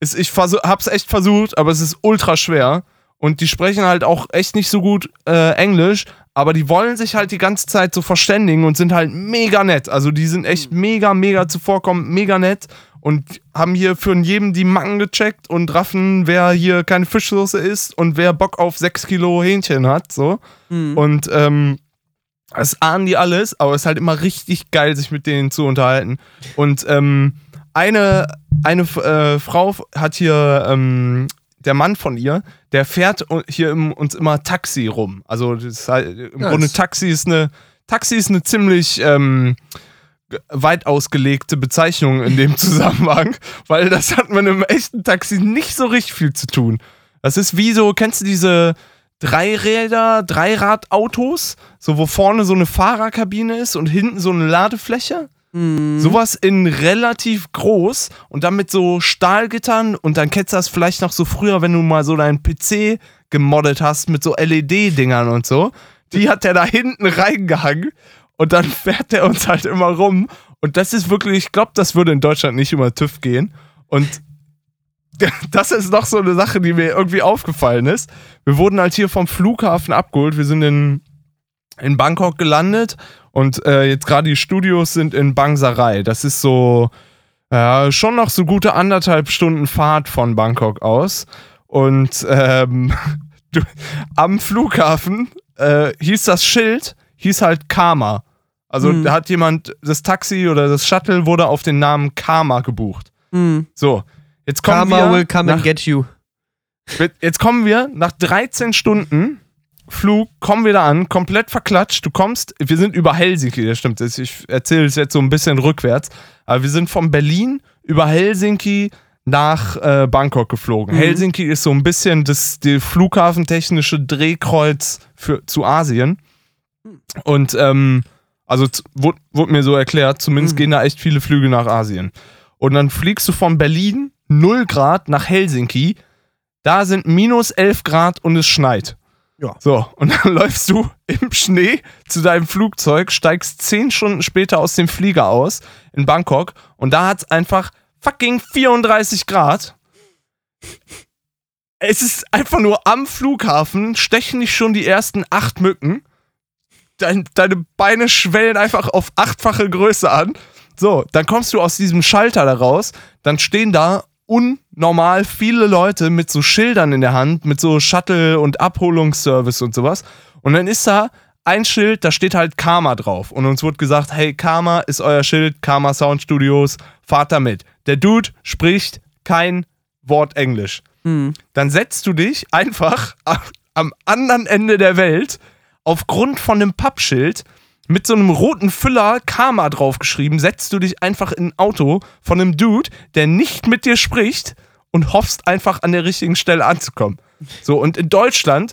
ist, ich hab's echt versucht, aber es ist ultra schwer. Und die sprechen halt auch echt nicht so gut äh, Englisch, aber die wollen sich halt die ganze Zeit so verständigen und sind halt mega nett. Also die sind echt mega, mega zuvorkommend, mega nett und haben hier für jedem die Macken gecheckt und raffen, wer hier keine Fischsoße isst und wer Bock auf 6 Kilo Hähnchen hat. So. Hm. Und ähm, das ahnen die alles, aber es ist halt immer richtig geil, sich mit denen zu unterhalten. Und ähm, eine, eine äh, Frau hat hier, ähm, der Mann von ihr, der fährt hier im, uns immer Taxi rum. Also halt, im Nice. Grunde Taxi ist eine, Taxi ist eine ziemlich ähm, weit ausgelegte Bezeichnung in dem Zusammenhang, weil das hat mit einem echten Taxi nicht so richtig viel zu tun. Das ist wie so, kennst du diese Dreiräder, Dreiradautos, so wo vorne so eine Fahrerkabine ist und hinten so eine Ladefläche? Hm. Sowas in relativ groß und dann mit so Stahlgittern und dann kennst du das vielleicht noch so früher, wenn du mal so deinen PC gemoddet hast mit so LED-Dingern und so. Die hat der da hinten reingehangen und dann fährt der uns halt immer rum. Und das ist wirklich, ich glaube, das würde in Deutschland nicht über TÜV gehen. Und das ist noch so eine Sache, die mir irgendwie aufgefallen ist. Wir wurden halt hier vom Flughafen abgeholt. Wir sind in, in Bangkok gelandet und äh, jetzt gerade die Studios sind in Bang Sarai. Das ist so ja, schon noch so gute anderthalb Stunden Fahrt von Bangkok aus. Und ähm, du, am Flughafen äh, hieß das Schild, hieß halt Karma. Also Hm. da hat jemand, das Taxi oder das Shuttle wurde auf den Namen Karma gebucht. Hm. So, jetzt kommen Karma wir will come nach, and get you. Jetzt kommen wir nach 13 Stunden Flug, kommen wir da an, komplett verklatscht. Du kommst, wir sind über Helsinki, das stimmt. Ich erzähle es jetzt so ein bisschen rückwärts. Aber wir sind von Berlin über Helsinki nach äh, Bangkok geflogen. Mhm. Helsinki ist so ein bisschen das die flughafentechnische Drehkreuz für, zu Asien. Und ähm, also wurde, wurde mir so erklärt, zumindest Mhm. gehen da echt viele Flüge nach Asien. Und dann fliegst du von Berlin 0 Grad nach Helsinki. Da sind minus 11 Grad und es schneit. Ja. So, und dann läufst du im Schnee zu deinem Flugzeug, steigst 10 Stunden später aus dem Flieger aus in Bangkok und da hat es einfach fucking 34 Grad. Es ist einfach nur am Flughafen, stechen dich schon die ersten acht Mücken. Dein, deine Beine schwellen einfach auf achtfache Größe an. So, dann kommst du aus diesem Schalter da raus, dann stehen da unnormal viele Leute mit so Schildern in der Hand, mit so Shuttle- und Abholungsservice und sowas. Und dann ist da ein Schild, da steht halt Karma drauf. Und uns wurde gesagt, hey, Karma ist euer Schild, Karma Sound Studios, fahrt da mit. Der Dude spricht kein Wort Englisch. Hm. Dann setzt du dich einfach am- am anderen Ende der Welt aufgrund von einem Pappschild mit so einem roten Füller Karma draufgeschrieben, setzt du dich einfach in ein Auto von einem Dude, der nicht mit dir spricht und hoffst einfach an der richtigen Stelle anzukommen. So, und in Deutschland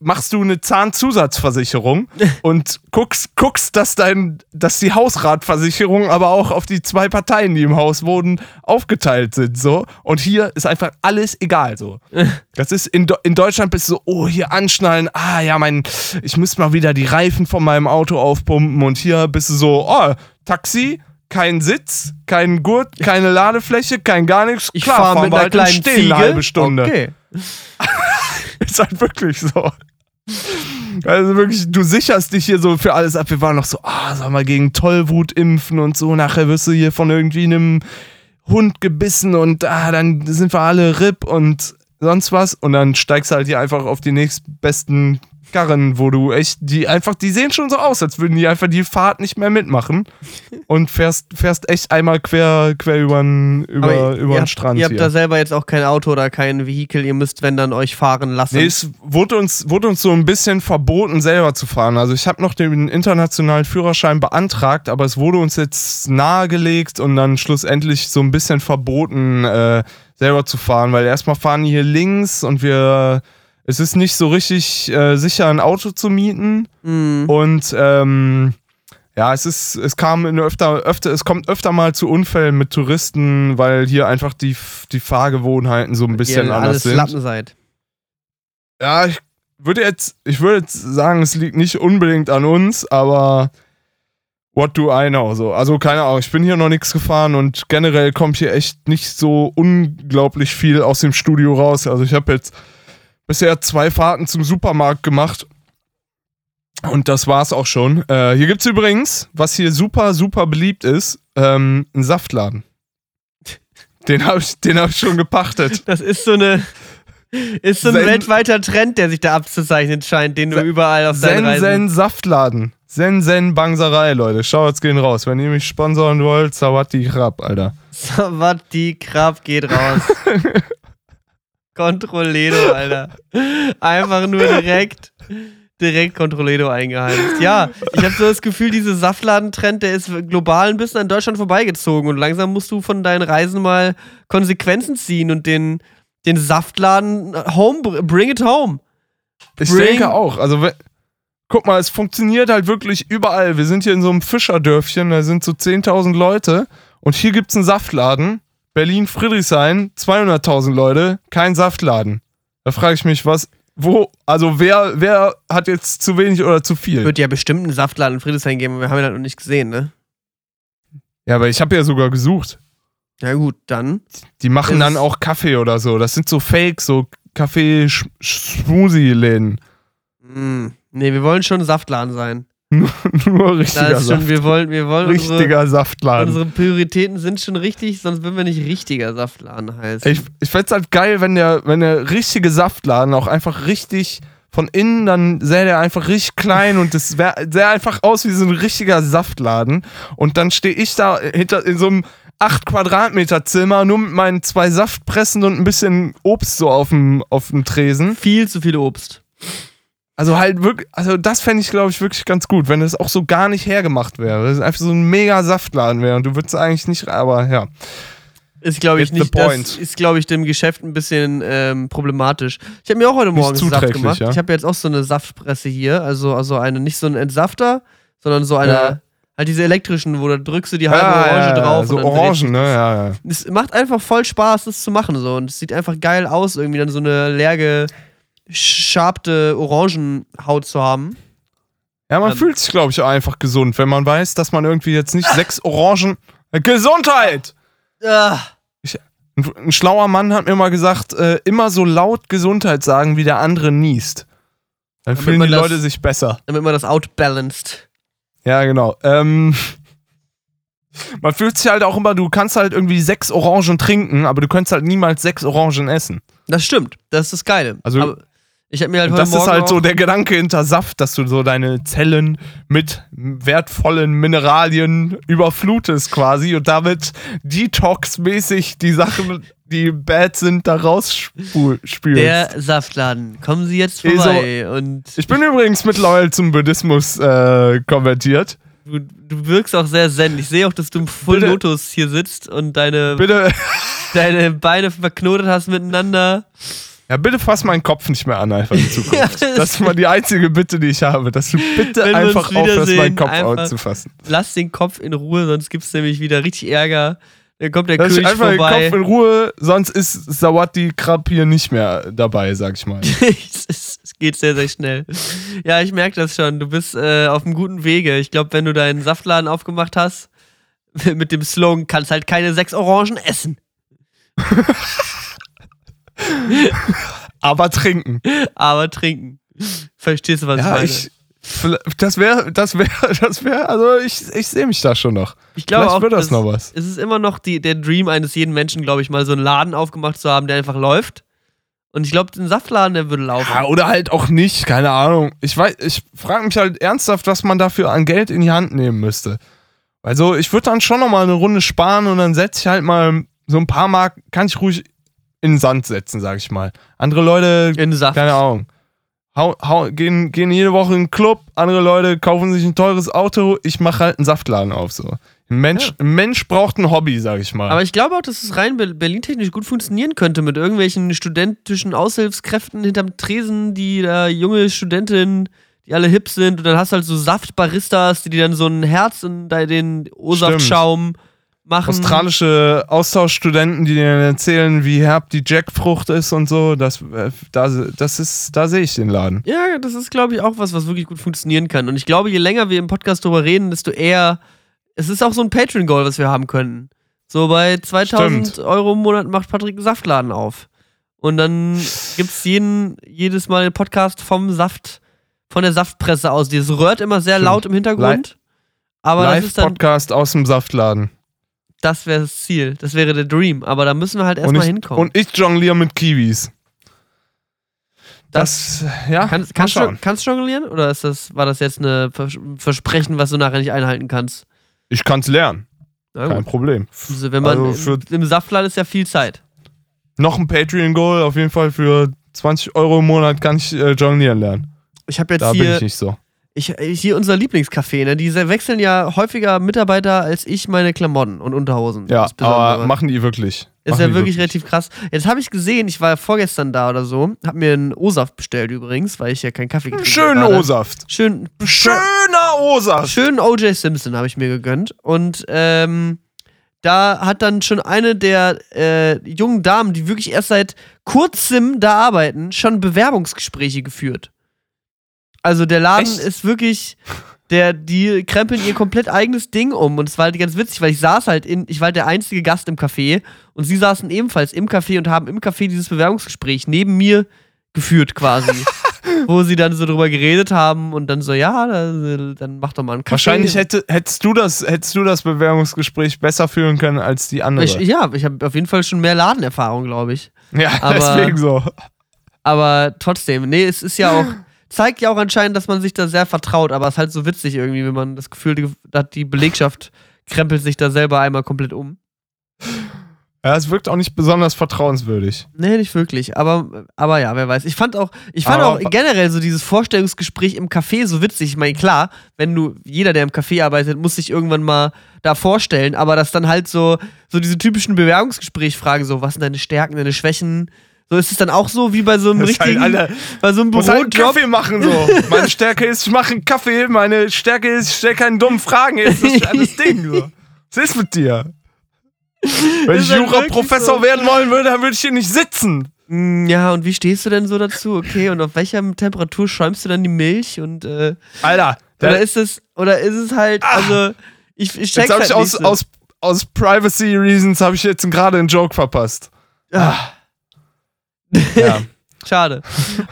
machst du eine Zahnzusatzversicherung und guckst, guckst dass, dein, dass die Hausratversicherung aber auch auf die zwei Parteien, die im Haus wohnen, aufgeteilt sind. So. Und hier ist einfach alles egal. So. Das ist in, in Deutschland bist du so, oh, hier anschnallen, ah ja, mein, ich müsste mal wieder die Reifen von meinem Auto aufpumpen und hier bist du so, oh, Taxi, kein Sitz, kein Gurt, keine Ladefläche, kein gar nichts. Ich Klar, fahre fahren mit einer halt kleinen Ziege. eine halbe Stunde. Okay. Ist halt wirklich so. Also wirklich, du sicherst dich hier so für alles ab. Wir waren noch so, ah, sag mal, gegen Tollwut impfen und so. Nachher wirst du hier von irgendwie einem Hund gebissen und ah, dann sind wir alle RIP und sonst was. Und dann steigst du halt hier einfach auf die nächstbesten Karren, wo du echt, die einfach, die sehen schon so aus, als würden die einfach die Fahrt nicht mehr mitmachen. Und fährst, fährst echt einmal quer, quer über den über, über ihr, den Strand. Ihr habt hier. da selber jetzt auch kein Auto oder kein Vehikel, ihr müsst, wenn dann, euch fahren lassen. Nee, es wurde uns, wurde uns so ein bisschen verboten, selber zu fahren. Also ich habe noch den internationalen Führerschein beantragt, aber es wurde uns jetzt nahegelegt und dann schlussendlich so ein bisschen verboten, äh, selber zu fahren, weil erstmal fahren die hier links und wir. Es ist nicht so richtig äh, sicher, ein Auto zu mieten. Mhm. Und ähm, ja, es ist, es kam in öfter, öfter, es kommt öfter mal zu Unfällen mit Touristen, weil hier einfach die, die Fahrgewohnheiten so ein bisschen anders alles sind. Lappen seid. Ja, ich würde jetzt, ich würde jetzt sagen, es liegt nicht unbedingt an uns, aber what do I know? So, also keine Ahnung, ich bin hier noch nichts gefahren und generell kommt hier echt nicht so unglaublich viel aus dem Studio raus. Also ich habe jetzt bisher zwei Fahrten zum Supermarkt gemacht. Und das war's auch schon. Äh, hier gibt's übrigens, was hier super, super beliebt ist, ähm, einen Saftladen. Den habe ich, den hab ich schon gepachtet. Das ist so eine. Ist so ein Zen- weltweiter Trend, der sich da abzuzeichnen scheint, den du Zen- überall auf deinen Zen Reisen. Zen Saftladen. Zen Zen Bangserei, Leute. Schaut's gehen raus. Wenn ihr mich sponsoren wollt, Sawati Krab, Alter. Savati Krab geht raus. Controledo, Alter. Einfach nur direkt, direkt Controledo eingeheimst. Ja, ich habe so das Gefühl, dieser Saftladentrend, der ist global ein bisschen an Deutschland vorbeigezogen und langsam musst du von deinen Reisen mal Konsequenzen ziehen und den, den Saftladen home, br- bring it home. Ich Bring- denke auch. Also, guck mal, es funktioniert halt wirklich überall. Wir sind hier in so einem Fischerdörfchen, da sind so 10.000 Leute und hier gibt's einen Saftladen. Berlin Friedrichshain, 200.000 Leute, kein Saftladen. Da frage ich mich, was, wo, also wer, wer hat jetzt zu wenig oder zu viel? Wird ja bestimmt einen Saftladen in Friedrichshain geben, wir haben ihn halt noch nicht gesehen, ne? Ja, aber ich habe ja sogar gesucht. Ja gut, dann. Die machen dann auch Kaffee oder so. Das sind so Fake, so Kaffee-Smoothie-Läden. Mm, nee, wir wollen schon Saftladen sein. Nur, nur richtiger Das ist schon, Saft. wir wollen, wir wollen unsere, Richtiger Saftladen. unsere Prioritäten sind schon richtig, sonst würden wir nicht richtiger Saftladen heißen. Ich, ich fände halt geil, wenn der, wenn der richtige Saftladen auch einfach richtig von innen, dann sähe der einfach richtig klein und das wär, sähe einfach aus wie so ein richtiger Saftladen. Und dann stehe ich da hinter in so einem 8 Quadratmeter Zimmer, nur mit meinen zwei Saftpressen und ein bisschen Obst so auf dem, auf dem Tresen. Viel zu viel Obst. Also halt wirklich, also das fände ich, glaube ich, wirklich ganz gut, wenn das auch so gar nicht hergemacht wäre. Wenn es einfach so ein mega Saftladen wäre und du würdest eigentlich nicht, aber ja. Ist, glaube ich, nicht. Das ist, glaube ich, dem Geschäft ein bisschen ähm, problematisch. Ich habe mir auch heute Morgen Saft gemacht. ja. Ich habe jetzt auch so eine Saftpresse hier. Also, also eine, nicht so ein Entsafter, sondern so eine, Ja. halt diese elektrischen, wo da drückst du die halbe ja, Orange drauf. So Orangen, ne? das. Ja, ja. Es macht einfach voll Spaß, das zu machen so. Und es sieht einfach geil aus, irgendwie dann so eine leer geschabte Orangenhaut zu haben. Ja, man Ähm. fühlt sich, glaube ich, einfach gesund, wenn man weiß, dass man irgendwie jetzt nicht sechs Orangen. Gesundheit! Ah, Ein, ein schlauer Mann hat mir mal gesagt, äh, immer so laut Gesundheit sagen, wie der andere niest. Dann Damit fühlen die das- Leute sich besser. damit man das outbalanced. Ja, genau. Ähm, man fühlt sich halt auch immer, du kannst halt irgendwie sechs Orangen trinken, aber du könntest halt niemals sechs Orangen essen. Das stimmt. Das ist das Geile. Also- Aber ich habe mir halt heute das ist Morgen halt so der Gedanke hinter Saft, dass du so deine Zellen mit wertvollen Mineralien überflutest quasi und damit detox-mäßig die Sachen, die bad sind, da rausspülst. Der Saftladen. Kommen Sie jetzt vorbei. Und Ich bin übrigens mittlerweile zum Buddhismus äh, konvertiert. du, du wirkst auch sehr zen. Ich sehe auch, dass du im Full Bitte- Lotus hier sitzt und deine, Bitte, deine Beine verknotet hast miteinander. Ja, bitte fass meinen Kopf nicht mehr an, einfach in Zukunft. Ja, das ist mal die einzige Bitte, die ich habe, dass du bitte Wenn einfach aufhörst, meinen Kopf anzufassen. Lass den Kopf in Ruhe, sonst gibt es nämlich wieder richtig Ärger. Dann kommt der Lass König einfach den vorbei. Kopf in Ruhe, sonst ist Sawati Krab hier nicht mehr dabei, sag ich mal. es geht sehr, sehr schnell. Ja, ich merke das schon. Du bist äh, auf einem guten Wege. Ich glaube, wenn du deinen Saftladen aufgemacht hast, mit dem Slogan, kannst halt keine sechs Orangen essen. Aber trinken. aber trinken. Verstehst du, was Ja, ich meine? ich. Das wäre, das wäre, das wäre, also ich, ich sehe mich da schon noch. ich glaube Vielleicht auch, wird das noch was. es ist immer noch die, der Dream eines jeden Menschen, glaube ich, mal so einen Laden aufgemacht zu haben, der einfach läuft. Und ich glaube, den Saftladen, der würde laufen. Ja, oder halt auch nicht, keine Ahnung. Ich weiß, ich frage mich halt ernsthaft, was man dafür an Geld in die Hand nehmen müsste. Also ich würde dann schon noch mal eine Runde sparen und dann setze ich halt mal so ein paar Mark, kann ich ruhig in den Sand setzen, sag ich mal. Andere Leute, In Saft. keine Ahnung, hau, hau, gehen, gehen jede Woche in den Club, andere Leute kaufen sich ein teures Auto, ich mache halt einen Saftladen auf so. Ein Mensch, Ja. ein Mensch braucht ein Hobby, sag ich mal. Aber ich glaube auch, dass es rein Ber- Berlin-technisch gut funktionieren könnte mit irgendwelchen studentischen Aushilfskräften hinterm Tresen, die da junge Studentinnen, die alle hip sind. Und dann hast du halt so Saftbaristas, die dir dann so ein Herz in de- den O-Saftschaum machen. Australische Austauschstudenten, die dir erzählen, wie herb die Jackfrucht ist und so, das, äh, da, das ist, da sehe ich den Laden. Ja, das ist, glaube ich, auch was, was wirklich gut funktionieren kann. Und ich glaube, je länger wir im Podcast drüber reden, desto eher. Es ist auch so ein Patreon-Goal, was wir haben können. So bei 2000 Stimmt. Euro im Monat macht Patrick einen Saftladen auf. Und dann gibt es jedes Mal einen Podcast vom Saft, von der Saftpresse aus. Die röhrt immer sehr laut im Hintergrund. Aber das ist dann, Live-Podcast aus dem Saftladen. Das wäre das Ziel. Das wäre der Dream. Aber da müssen wir halt erstmal hinkommen. und ich jongliere mit Kiwis. Das, ja, kannst, mal kannst, du, kannst du jonglieren? Oder ist das, war das jetzt ein Vers Versprechen, was du nachher nicht einhalten kannst? Ich kann es lernen, kein. Problem. Also wenn man Also für- im, im Saftladen ist ja viel Zeit. Noch ein Patreon-Goal, auf jeden Fall für 20 Euro im Monat kann ich äh, jonglieren lernen. Ich habe jetzt Da bin hier, ich nicht so. Ich, hier unser Lieblingscafé, ne? Die wechseln ja häufiger Mitarbeiter als ich meine Klamotten und Unterhosen. Ja, aber machen die wirklich. ist ja die wirklich relativ krass. Jetzt habe ich gesehen, ich war ja vorgestern da oder so, habe mir einen O-Saft bestellt übrigens, weil ich ja keinen Kaffee Schönen habe. O-Saft. Schön, Schöner O-Saft. schönen O.J. Simpson habe ich mir gegönnt. Und ähm, da hat dann schon eine der äh, jungen Damen, die wirklich erst seit kurzem da arbeiten, schon Bewerbungsgespräche geführt. Also der Laden Echt? ist wirklich, der, die krempeln ihr komplett eigenes Ding um. Und es war halt ganz witzig, weil ich saß halt in, ich war halt der einzige Gast im Café und sie saßen ebenfalls im Café und haben im Café dieses Bewerbungsgespräch neben mir geführt quasi. wo sie dann so drüber geredet haben und dann so, ja, da- dann mach doch mal einen Kaffee. Wahrscheinlich hätte, hättest, du das, hättest du das Bewerbungsgespräch besser führen können als die andere. Ich, ja, ich habe auf jeden Fall schon mehr Ladenerfahrung, glaube ich. ja, aber- deswegen so. Aber trotzdem, nee, es ist ja auch, zeigt ja auch anscheinend, dass man sich da sehr vertraut, aber es ist halt so witzig irgendwie, wenn man das Gefühl hat, die Belegschaft krempelt sich da selber einmal komplett um. Ja, es wirkt auch nicht besonders vertrauenswürdig. Nee, nicht wirklich. Aber, aber ja, wer weiß. Ich fand auch, ich fand Aber- auch generell so dieses Vorstellungsgespräch im Café so witzig. Ich meine, klar, wenn du, jeder, der im Café arbeitet, muss sich irgendwann mal da vorstellen, aber das dann halt so, so diese typischen Bewerbungsgesprächfragen, so, was sind deine Stärken, deine Schwächen? So ist es dann auch so wie bei so einem Das halt, richtigen, Alter, bei so einem Muss halt Bürojob. Kaffee machen so. Meine Stärke ist, ich mache einen Kaffee. Meine Stärke ist, ich stelle keine dummen Fragen. Ist das ist alles Ding. So. Was ist mit dir? Wenn ich Ist halt Jura-Professor so. werden wollen würde, dann würde ich hier nicht sitzen. Mm, Ja, und wie stehst du denn so dazu? Okay, und auf welcher Temperatur schäumst du dann die Milch? Und äh, Alter, oder ist es, oder ist es halt, also ich, ich check's jetzt habe halt ich aus, nicht so. aus, aus Privacy Reasons habe ich jetzt gerade einen Joke verpasst. Ah. Ja. Schade.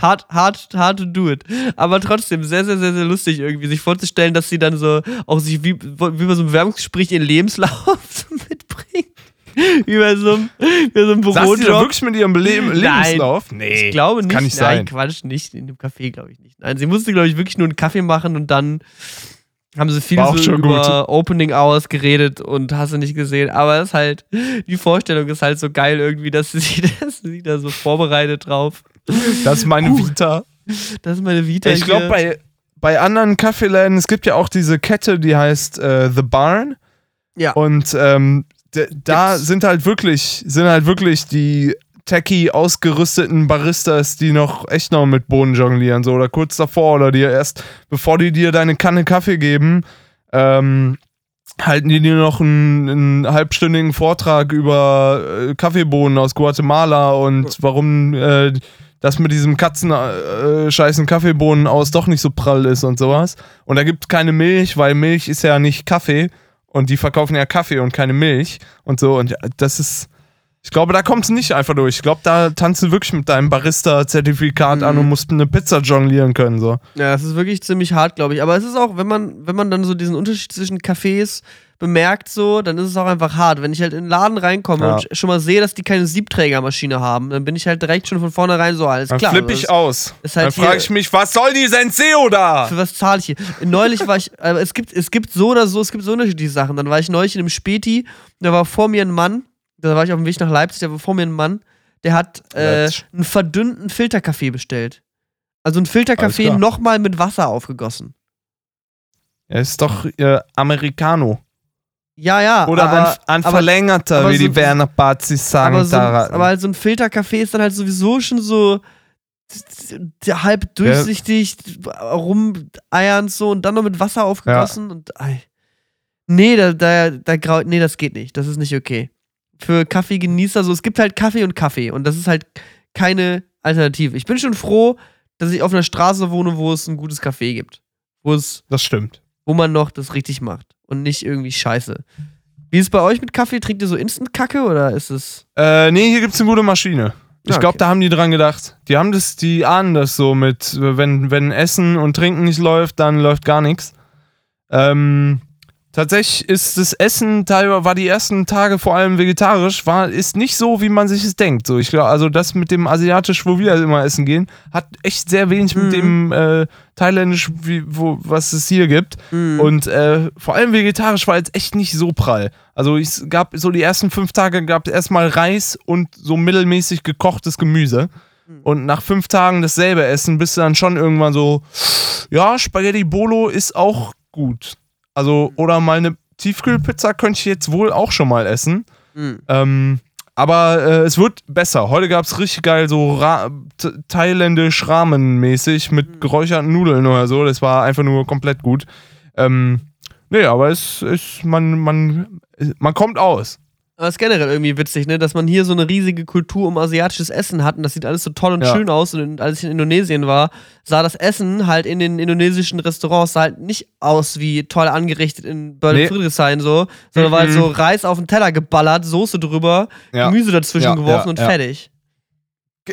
hard, hard, hard to do it. Aber trotzdem sehr, sehr, sehr, sehr lustig irgendwie, sich vorzustellen, dass sie dann so auch sich wie, wie bei so einem Bewerbungsgespräch ihren Lebenslauf so mitbringen. Wie bei so einem, wie bei so einem Saß die da Bürojob. wirklich mit ihrem Le Nein. Lebenslauf? Nee. Ich glaube nicht. Kann nicht Nein, sein. Quatsch, nicht. In dem Café glaube ich nicht. Nein, sie musste, glaube ich, wirklich nur einen Kaffee machen und dann haben sie viel so schon über Opening Hours geredet und hast du nicht gesehen. Aber es ist halt, die Vorstellung ist halt so geil irgendwie, dass sie, sich- dass sie da so vorbereitet drauf. Das ist meine Huh. Vita. Das ist meine Vita. Ich glaube, bei, bei anderen Kaffeeläden, es gibt ja auch diese Kette, die heißt äh, The Barn. Ja. Und ähm, da sind halt wirklich, sind halt wirklich die techy ausgerüsteten Baristas, die noch echt noch mit Bohnen jonglieren, so oder kurz davor oder dir erst, bevor die dir deine Kanne Kaffee geben, ähm, halten die dir noch einen, einen halbstündigen Vortrag über äh, Kaffeebohnen aus Guatemala und warum äh, das mit diesem Katzen äh, scheißen Kaffeebohnen aus doch nicht so prall ist und sowas. Und da gibt es keine Milch, weil Milch ist ja nicht Kaffee und die verkaufen ja Kaffee und keine Milch und so und das ist ich glaube, da kommt es nicht einfach durch. Ich glaube, da tanzt du wirklich mit deinem Barista-Zertifikat an Mhm. und musst eine Pizza jonglieren können. So. Ja, das ist wirklich ziemlich hart, glaube ich. Aber es ist auch, wenn man, wenn man dann so diesen Unterschied zwischen Cafés bemerkt, so, dann ist es auch einfach hart. Wenn ich halt in den Laden reinkomme Ja. und schon mal sehe, dass die keine Siebträgermaschine haben, dann bin ich halt direkt schon von vornherein so, alles Dann klar. flippe das ich aus. ist halt Dann frage ich mich, was soll die Senseo da? Für was zahle ich hier? Neulich war ich, äh, es gibt, es gibt so oder so, es gibt so unterschiedliche Sachen. Dann war ich neulich in einem Späti, da war vor mir ein Mann, da war ich auf dem Weg nach Leipzig, da war vor mir ein Mann, der hat äh, einen verdünnten Filterkaffee bestellt. Also ein Alles Filterkaffee nochmal mit Wasser aufgegossen. Er ist doch äh, Americano. Ja, ja. Oder aber, ein, ein aber- verlängerter, aber wie so- die Werner Bazis sagen. aber, so, aber halt so ein Filterkaffee ist dann halt sowieso schon so halb durchsichtig rumeiernd so und dann noch mit Wasser aufgegossen und ei. nee, da, da, da nee, das geht nicht. Das ist nicht okay. Für Kaffeegenießer so, es gibt halt Kaffee und Kaffee und das ist halt keine Alternative. Ich bin schon froh, dass ich auf einer Straße wohne, wo es ein gutes Café gibt. Wo es, das stimmt. wo man noch das richtig macht und nicht irgendwie Scheiße. Wie ist es bei euch mit Kaffee? Trinkt ihr so Instant-Kacke oder ist es. Äh, nee, hier gibt's eine gute Maschine. Ich Ah, glaube, okay. da haben die dran gedacht. Die haben das, die ahnen das so mit, wenn, wenn Essen und Trinken nicht läuft, dann läuft gar nichts. Ähm, tatsächlich ist das Essen teilweise, war die ersten Tage vor allem vegetarisch, war, ist nicht so, wie man sich es denkt. So, ich glaube, also das mit dem asiatisch, wo wir immer essen gehen, hat echt sehr wenig mit Mhm. dem äh, thailändisch, wie, wo, was es hier gibt. Mm. Und äh, vor allem vegetarisch war jetzt echt nicht so prall. Also es gab so die ersten fünf Tage gab es erstmal Reis und so mittelmäßig gekochtes Gemüse. Hm. Und nach fünf Tagen dasselbe essen, bist du dann schon irgendwann so, ja, Spaghetti Bolo ist auch gut. Also, Hm. oder mal eine Tiefkühlpizza könnte ich jetzt wohl auch schon mal essen. Mm. Ähm, aber äh, es wird besser. Heute gab es richtig geil so Ra thailändisch Ramen-mäßig Mhm. mit geräucherten Nudeln oder so. Das war einfach nur komplett gut. Ähm, nee, aber es ist, man, man, man kommt aus. Aber es ist generell irgendwie witzig, ne? dass man hier so eine riesige Kultur um asiatisches Essen hat und das sieht alles so toll und Ja. schön aus. Und als ich in Indonesien war, sah das Essen halt in den indonesischen Restaurants sah halt nicht aus wie toll angerichtet in Berlin Nee. Friedrichshain so, sondern war halt Mhm. so Reis auf den Teller geballert, Soße drüber, Ja. Gemüse dazwischen Ja, geworfen und fertig.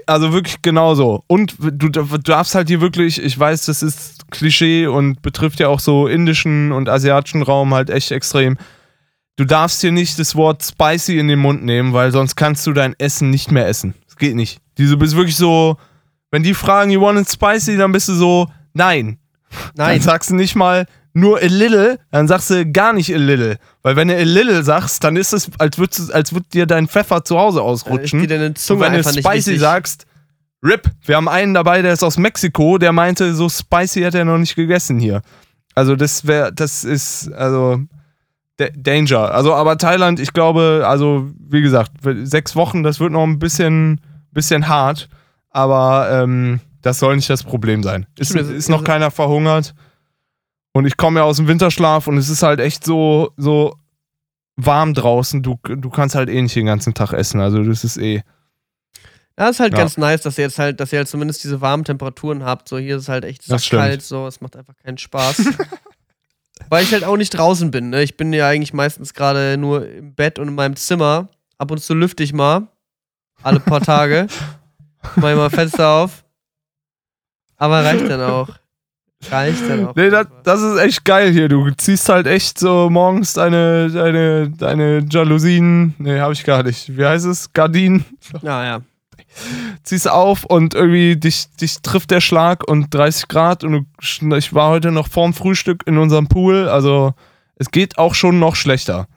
Also wirklich genauso. Und du darfst halt hier wirklich, ich weiß, das ist Klischee und betrifft ja auch so indischen und asiatischen Raum halt echt extrem. Du darfst hier nicht das Wort spicy in den Mund nehmen, weil sonst kannst du dein Essen nicht mehr essen. Das geht nicht. Die- Du bist wirklich so, wenn die fragen, you want it spicy, dann bist du so, nein. Dann Nein. sagst du nicht mal, nur a little, dann sagst du gar nicht a little. Weil wenn du a little sagst, dann ist es, als würdest als würd dir dein Pfeffer zu Hause ausrutschen. Äh, deine Und Zunge wenn du spicy sagst, Rip, wir haben einen dabei, der ist aus Mexiko, der meinte, so spicy hat er noch nicht gegessen hier. Also das wäre, das ist, also Danger. Also aber Thailand, ich glaube, also wie gesagt, sechs Wochen, das wird noch ein bisschen, bisschen hart, aber ähm, das soll nicht das Problem sein. Ist, das- ist noch keiner verhungert und ich komme ja aus dem Winterschlaf und es ist halt echt so, so warm draußen, du, du kannst halt eh nicht den ganzen Tag essen, also das ist eh. Ja, ist halt Ja. ganz nice, dass ihr jetzt halt, dass ihr halt zumindest diese warmen Temperaturen habt. So, hier ist es halt echt kalt, so, es macht einfach keinen Spaß. Weil ich halt auch nicht draußen bin, ne? Ich bin ja eigentlich meistens gerade nur im Bett und in meinem Zimmer. Ab und zu lüfte ich mal. Alle paar Tage. Mach ich mal Fenster auf. Aber reicht dann auch. Reicht dann auch. Nee, das, das ist echt geil hier. Du ziehst halt echt so morgens deine, deine, deine Jalousien, nee, hab ich gar nicht. Wie heißt es? Gardinen. ja, ja. Ziehst auf und irgendwie dich, dich trifft der Schlag und 30 Grad und du, ich war heute noch vorm Frühstück in unserem Pool. Also es geht auch schon noch schlechter.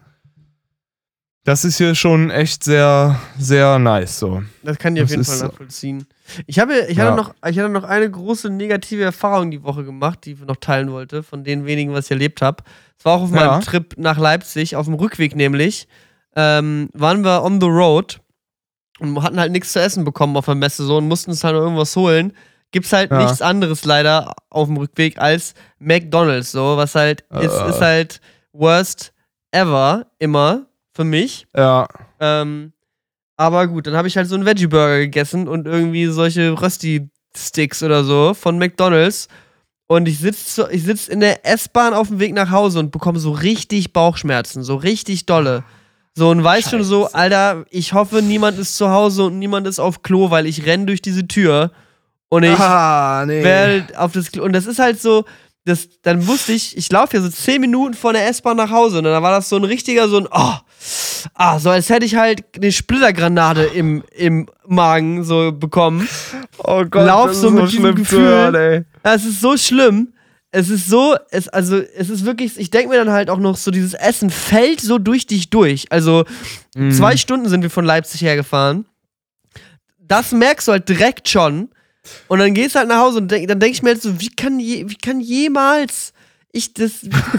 Das ist hier schon echt sehr, sehr nice so. Das kann ich auf Das jeden Fall nachvollziehen. Ich, habe, ich, Ja. hatte noch, ich hatte noch eine große negative Erfahrung die Woche gemacht, die ich noch teilen wollte, von den wenigen, was ich erlebt habe. Es war auch auf Ja. meinem Trip nach Leipzig, auf dem Rückweg nämlich, ähm, waren wir on the road und hatten halt nichts zu essen bekommen auf der Messe so und mussten uns halt noch irgendwas holen. Gibt's halt Ja. nichts anderes leider auf dem Rückweg als McDonalds, so, was halt ist, Äh. ist halt worst ever immer für mich. Ja. Ähm, aber gut, dann habe ich halt so einen Veggie-Burger gegessen und irgendwie solche Rösti-Sticks oder so von McDonalds. Und ich sitze ich sitz in der S-Bahn auf dem Weg nach Hause und bekomme so richtig Bauchschmerzen, so richtig dolle. So und weißt schon so, Alter, ich hoffe, niemand ist zu Hause und niemand ist auf Klo, weil ich renn durch diese Tür und ich ah, nee. werde auf das Klo. Und das ist halt so, das, dann wusste ich, ich laufe ja so 10 Minuten vor der S-Bahn nach Hause und dann war das so ein richtiger, so ein, oh, ah, so als hätte ich halt eine Splittergranate im, im Magen so bekommen. oh Gott, lauf das so ist mit diesem schlimm Gefühl. hören, ey. Es ist so schlimm. Es ist so, es, also, es ist wirklich, ich denke mir dann halt auch noch so, dieses Essen fällt so durch dich durch. Also, Mhm. zwei Stunden sind wir von Leipzig hergefahren. Das merkst du halt direkt schon. Und dann gehst du halt nach Hause und denk, dann denke ich mir halt so, wie kann, je, wie kann jemals ich das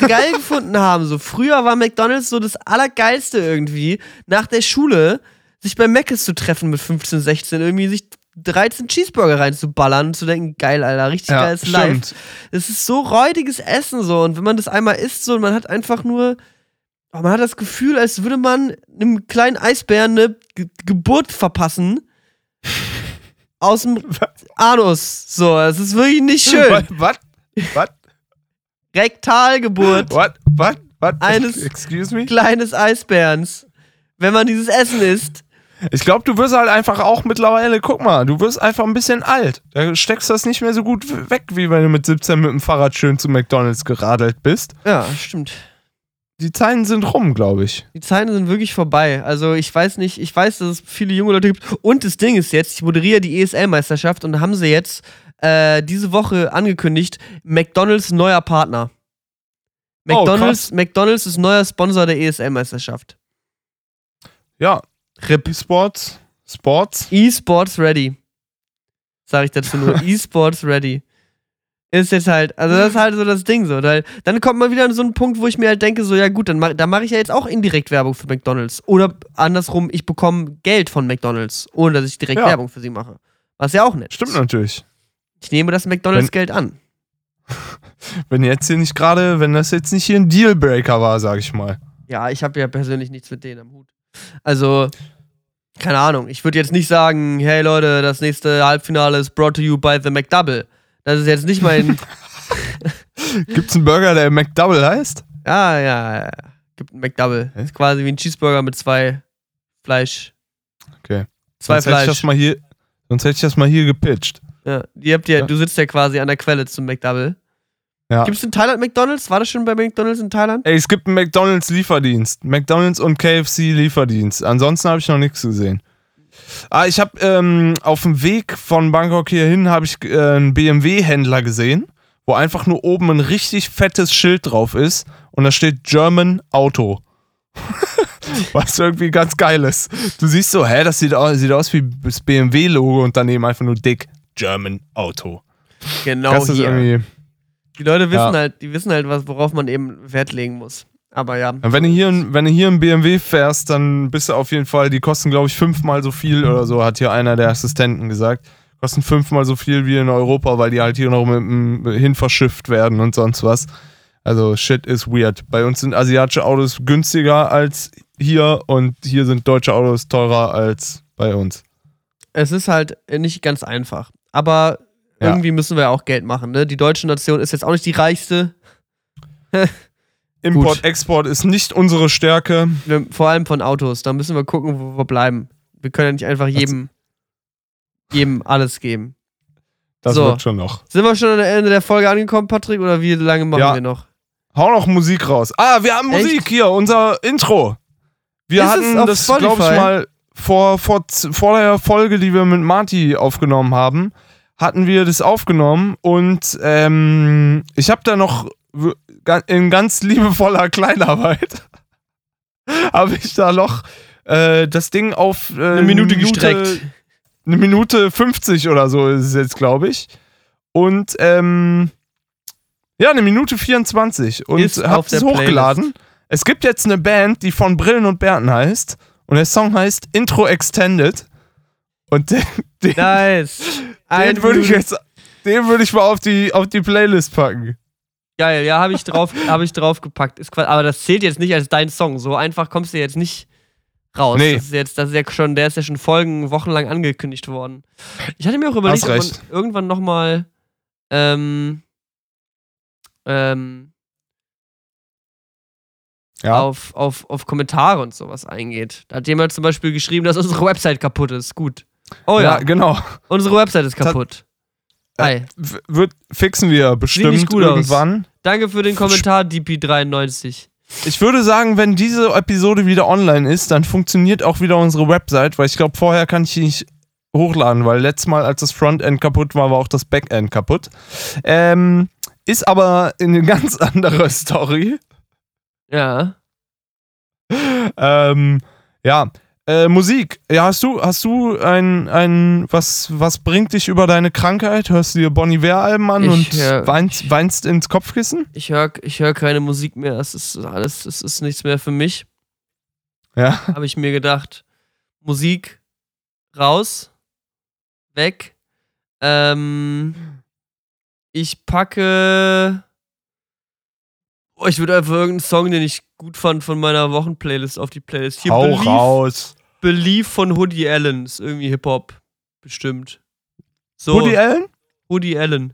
geil gefunden haben? So, früher war McDonalds so das Allergeilste irgendwie, nach der Schule sich bei Mc's zu treffen mit 15, 16, irgendwie sich 13 Cheeseburger reinzuballern und zu denken, geil, Alter, richtig Ja, geiles Life. stimmt. Es ist so räudiges Essen so und wenn man das einmal isst so und man hat einfach nur oh, man hat das Gefühl, als würde man einem kleinen Eisbären eine Ge Geburt verpassen aus dem Anus. So, es ist wirklich nicht schön. Was? Was? Rektalgeburt Was? Was? Was? Eines- Excuse me? kleines Eisbärens. Wenn man dieses Essen isst. Ich glaube, du wirst halt einfach auch mittlerweile, guck mal, du wirst einfach ein bisschen alt. Da steckst du das nicht mehr so gut weg, wie wenn du mit 17 mit dem Fahrrad schön zu McDonalds geradelt bist. Ja, stimmt. Die Zeiten sind rum, glaube ich. Die Zeiten sind wirklich vorbei. Also ich weiß nicht, ich weiß, dass es viele junge Leute gibt. Und das Ding ist jetzt, ich moderiere die ESL-Meisterschaft und haben sie jetzt äh, diese Woche angekündigt, McDonalds neuer Partner. Oh, McDonalds, McDonalds ist neuer Sponsor der ESL-Meisterschaft. Ja, RIP. E-Sports, Sports. E-Sports Ready. Sag ich dazu nur. E-Sports Ready. Ist jetzt halt, also das ist halt so das Ding so. Weil dann kommt man wieder an so einen Punkt, wo ich mir halt denke, so, ja gut, dann mach, da mache ich ja jetzt auch indirekt Werbung für McDonalds. Oder andersrum, ich bekomme Geld von McDonalds, ohne dass ich direkt Ja. Werbung für sie mache. Was ja auch nett Stimmt ist. natürlich. Ich nehme das McDonalds-Geld an. Wenn jetzt hier nicht gerade, wenn das jetzt nicht hier ein Dealbreaker war, sag ich mal. Ja, ich habe ja persönlich nichts mit denen am Hut. Also, keine Ahnung. Ich würde jetzt nicht sagen, hey Leute, das nächste Halbfinale ist brought to you by the McDouble. Das ist jetzt nicht mein. Gibt's einen Burger, der McDouble heißt? Ja, ja, ja. Gibt einen McDouble. Hä? Ist quasi wie ein Cheeseburger mit zwei Fleisch. Okay. Zwei sonst Hätte ich das Fleisch. mal hier, sonst hätte ich das mal hier gepitcht. Ja, die habt ihr, Ja. Du sitzt ja quasi an der Quelle zum McDouble. Ja. Gibt es in Thailand McDonalds? War das schon bei McDonalds in Thailand? Ey, es gibt einen McDonalds-Lieferdienst. McDonalds und KFC-Lieferdienst. Ansonsten habe ich noch nichts gesehen. Ah, ich habe ähm, auf dem Weg von Bangkok hierhin habe ich äh, einen BMW-Händler gesehen, wo einfach nur oben ein richtig fettes Schild drauf ist und da steht German Auto. Was irgendwie ganz geil ist. Du siehst so, hä, das sieht aus, sieht aus wie das BMW-Logo und daneben einfach nur dick German Auto. Genau Das ist hier. Die Leute wissen Ja. halt, die wissen halt, was, worauf man eben Wert legen muss. Aber ja. Wenn du hier, wenn du hier einen BMW fährst, dann bist du auf jeden Fall, die kosten, glaube ich, fünfmal so viel oder so, hat hier einer der Assistenten gesagt. Kosten fünfmal so viel wie in Europa, weil die halt hier noch mit dem hin verschifft werden und sonst was. Also shit is weird. Bei uns sind asiatische Autos günstiger als hier und hier sind deutsche Autos teurer als bei uns. Es ist halt nicht ganz einfach. Aber Ja. irgendwie müssen wir auch Geld machen. Ne? Die deutsche Nation ist jetzt auch nicht die reichste. Import, Export ist nicht unsere Stärke. Wir, vor allem von Autos. Da müssen wir gucken, wo wir bleiben. Wir können ja nicht einfach jedem, jedem alles geben. Das So. wird schon noch. Sind wir schon am Ende der Folge angekommen, Patrick? Oder wie lange machen Ja. wir noch? Hau noch Musik raus. Ah, wir haben Echt? Musik hier, unser Intro. Wir Ist hatten das, glaube ich, mal vor, vor, vor der Folge, die wir mit Marty aufgenommen haben, hatten wir das aufgenommen und ähm, ich habe da noch in ganz liebevoller Kleinarbeit habe ich da noch äh, das Ding auf äh, Eine Minute gestreckt. eine Minute 50 oder so ist es jetzt, glaube ich. Und ähm, ja, eine Minute 24. Und Ist hab es hochgeladen. Es gibt jetzt eine Band, die von Brillen und Bärten heißt. Und der Song heißt Intro Extended. Und den, den, Nice. Den würde ich jetzt, den würde ich mal auf die, auf die Playlist packen. Geil, ja, habe ich drauf, habe ich draufgepackt. Ist quasi, aber das zählt jetzt nicht als dein Song. So einfach kommst du jetzt nicht raus. Nee. Das ist jetzt, das ist ja schon, der ist ja schon Folgen, wochenlang angekündigt worden. Ich hatte mir auch überlegt, ob man irgendwann noch mal ähm, ähm, Ja. auf, auf, auf Kommentare und sowas eingeht. Da hat jemand zum Beispiel geschrieben, dass unsere Website kaputt ist. Gut. Oh ja, ja, genau. unsere Website ist kaputt. Hi. W- Wird, fixen wir bestimmt gut aus. irgendwann. Danke für den Kommentar, DP93. Ich würde sagen, wenn diese Episode wieder online ist, dann funktioniert auch wieder unsere Website, weil ich glaube, vorher kann ich die nicht hochladen, weil letztes Mal, als das Frontend kaputt war, war auch das Backend kaputt. Ähm, ist aber eine ganz andere Story. Ja. Ähm, ja. Äh, Musik. Ja, hast du, hast du ein, ein, was, was bringt dich über deine Krankheit? Hörst du dir Bonnie Alben an Ich, und äh, weinst, weinst ins Kopfkissen? Ich höre ich hör keine Musik mehr. Es ist alles, es ist nichts mehr für mich. Ja. Habe ich mir gedacht. Musik raus, weg. Ähm, ich packe. Oh, ich würde einfach irgendeinen Song, den ich gut fand, von meiner Wochenplaylist auf die Playlist. Hier Hau Believe, raus. Believe von Hoodie Allen. Ist irgendwie Hip-Hop. Bestimmt. So. Woody Allen? Hoodie Allen.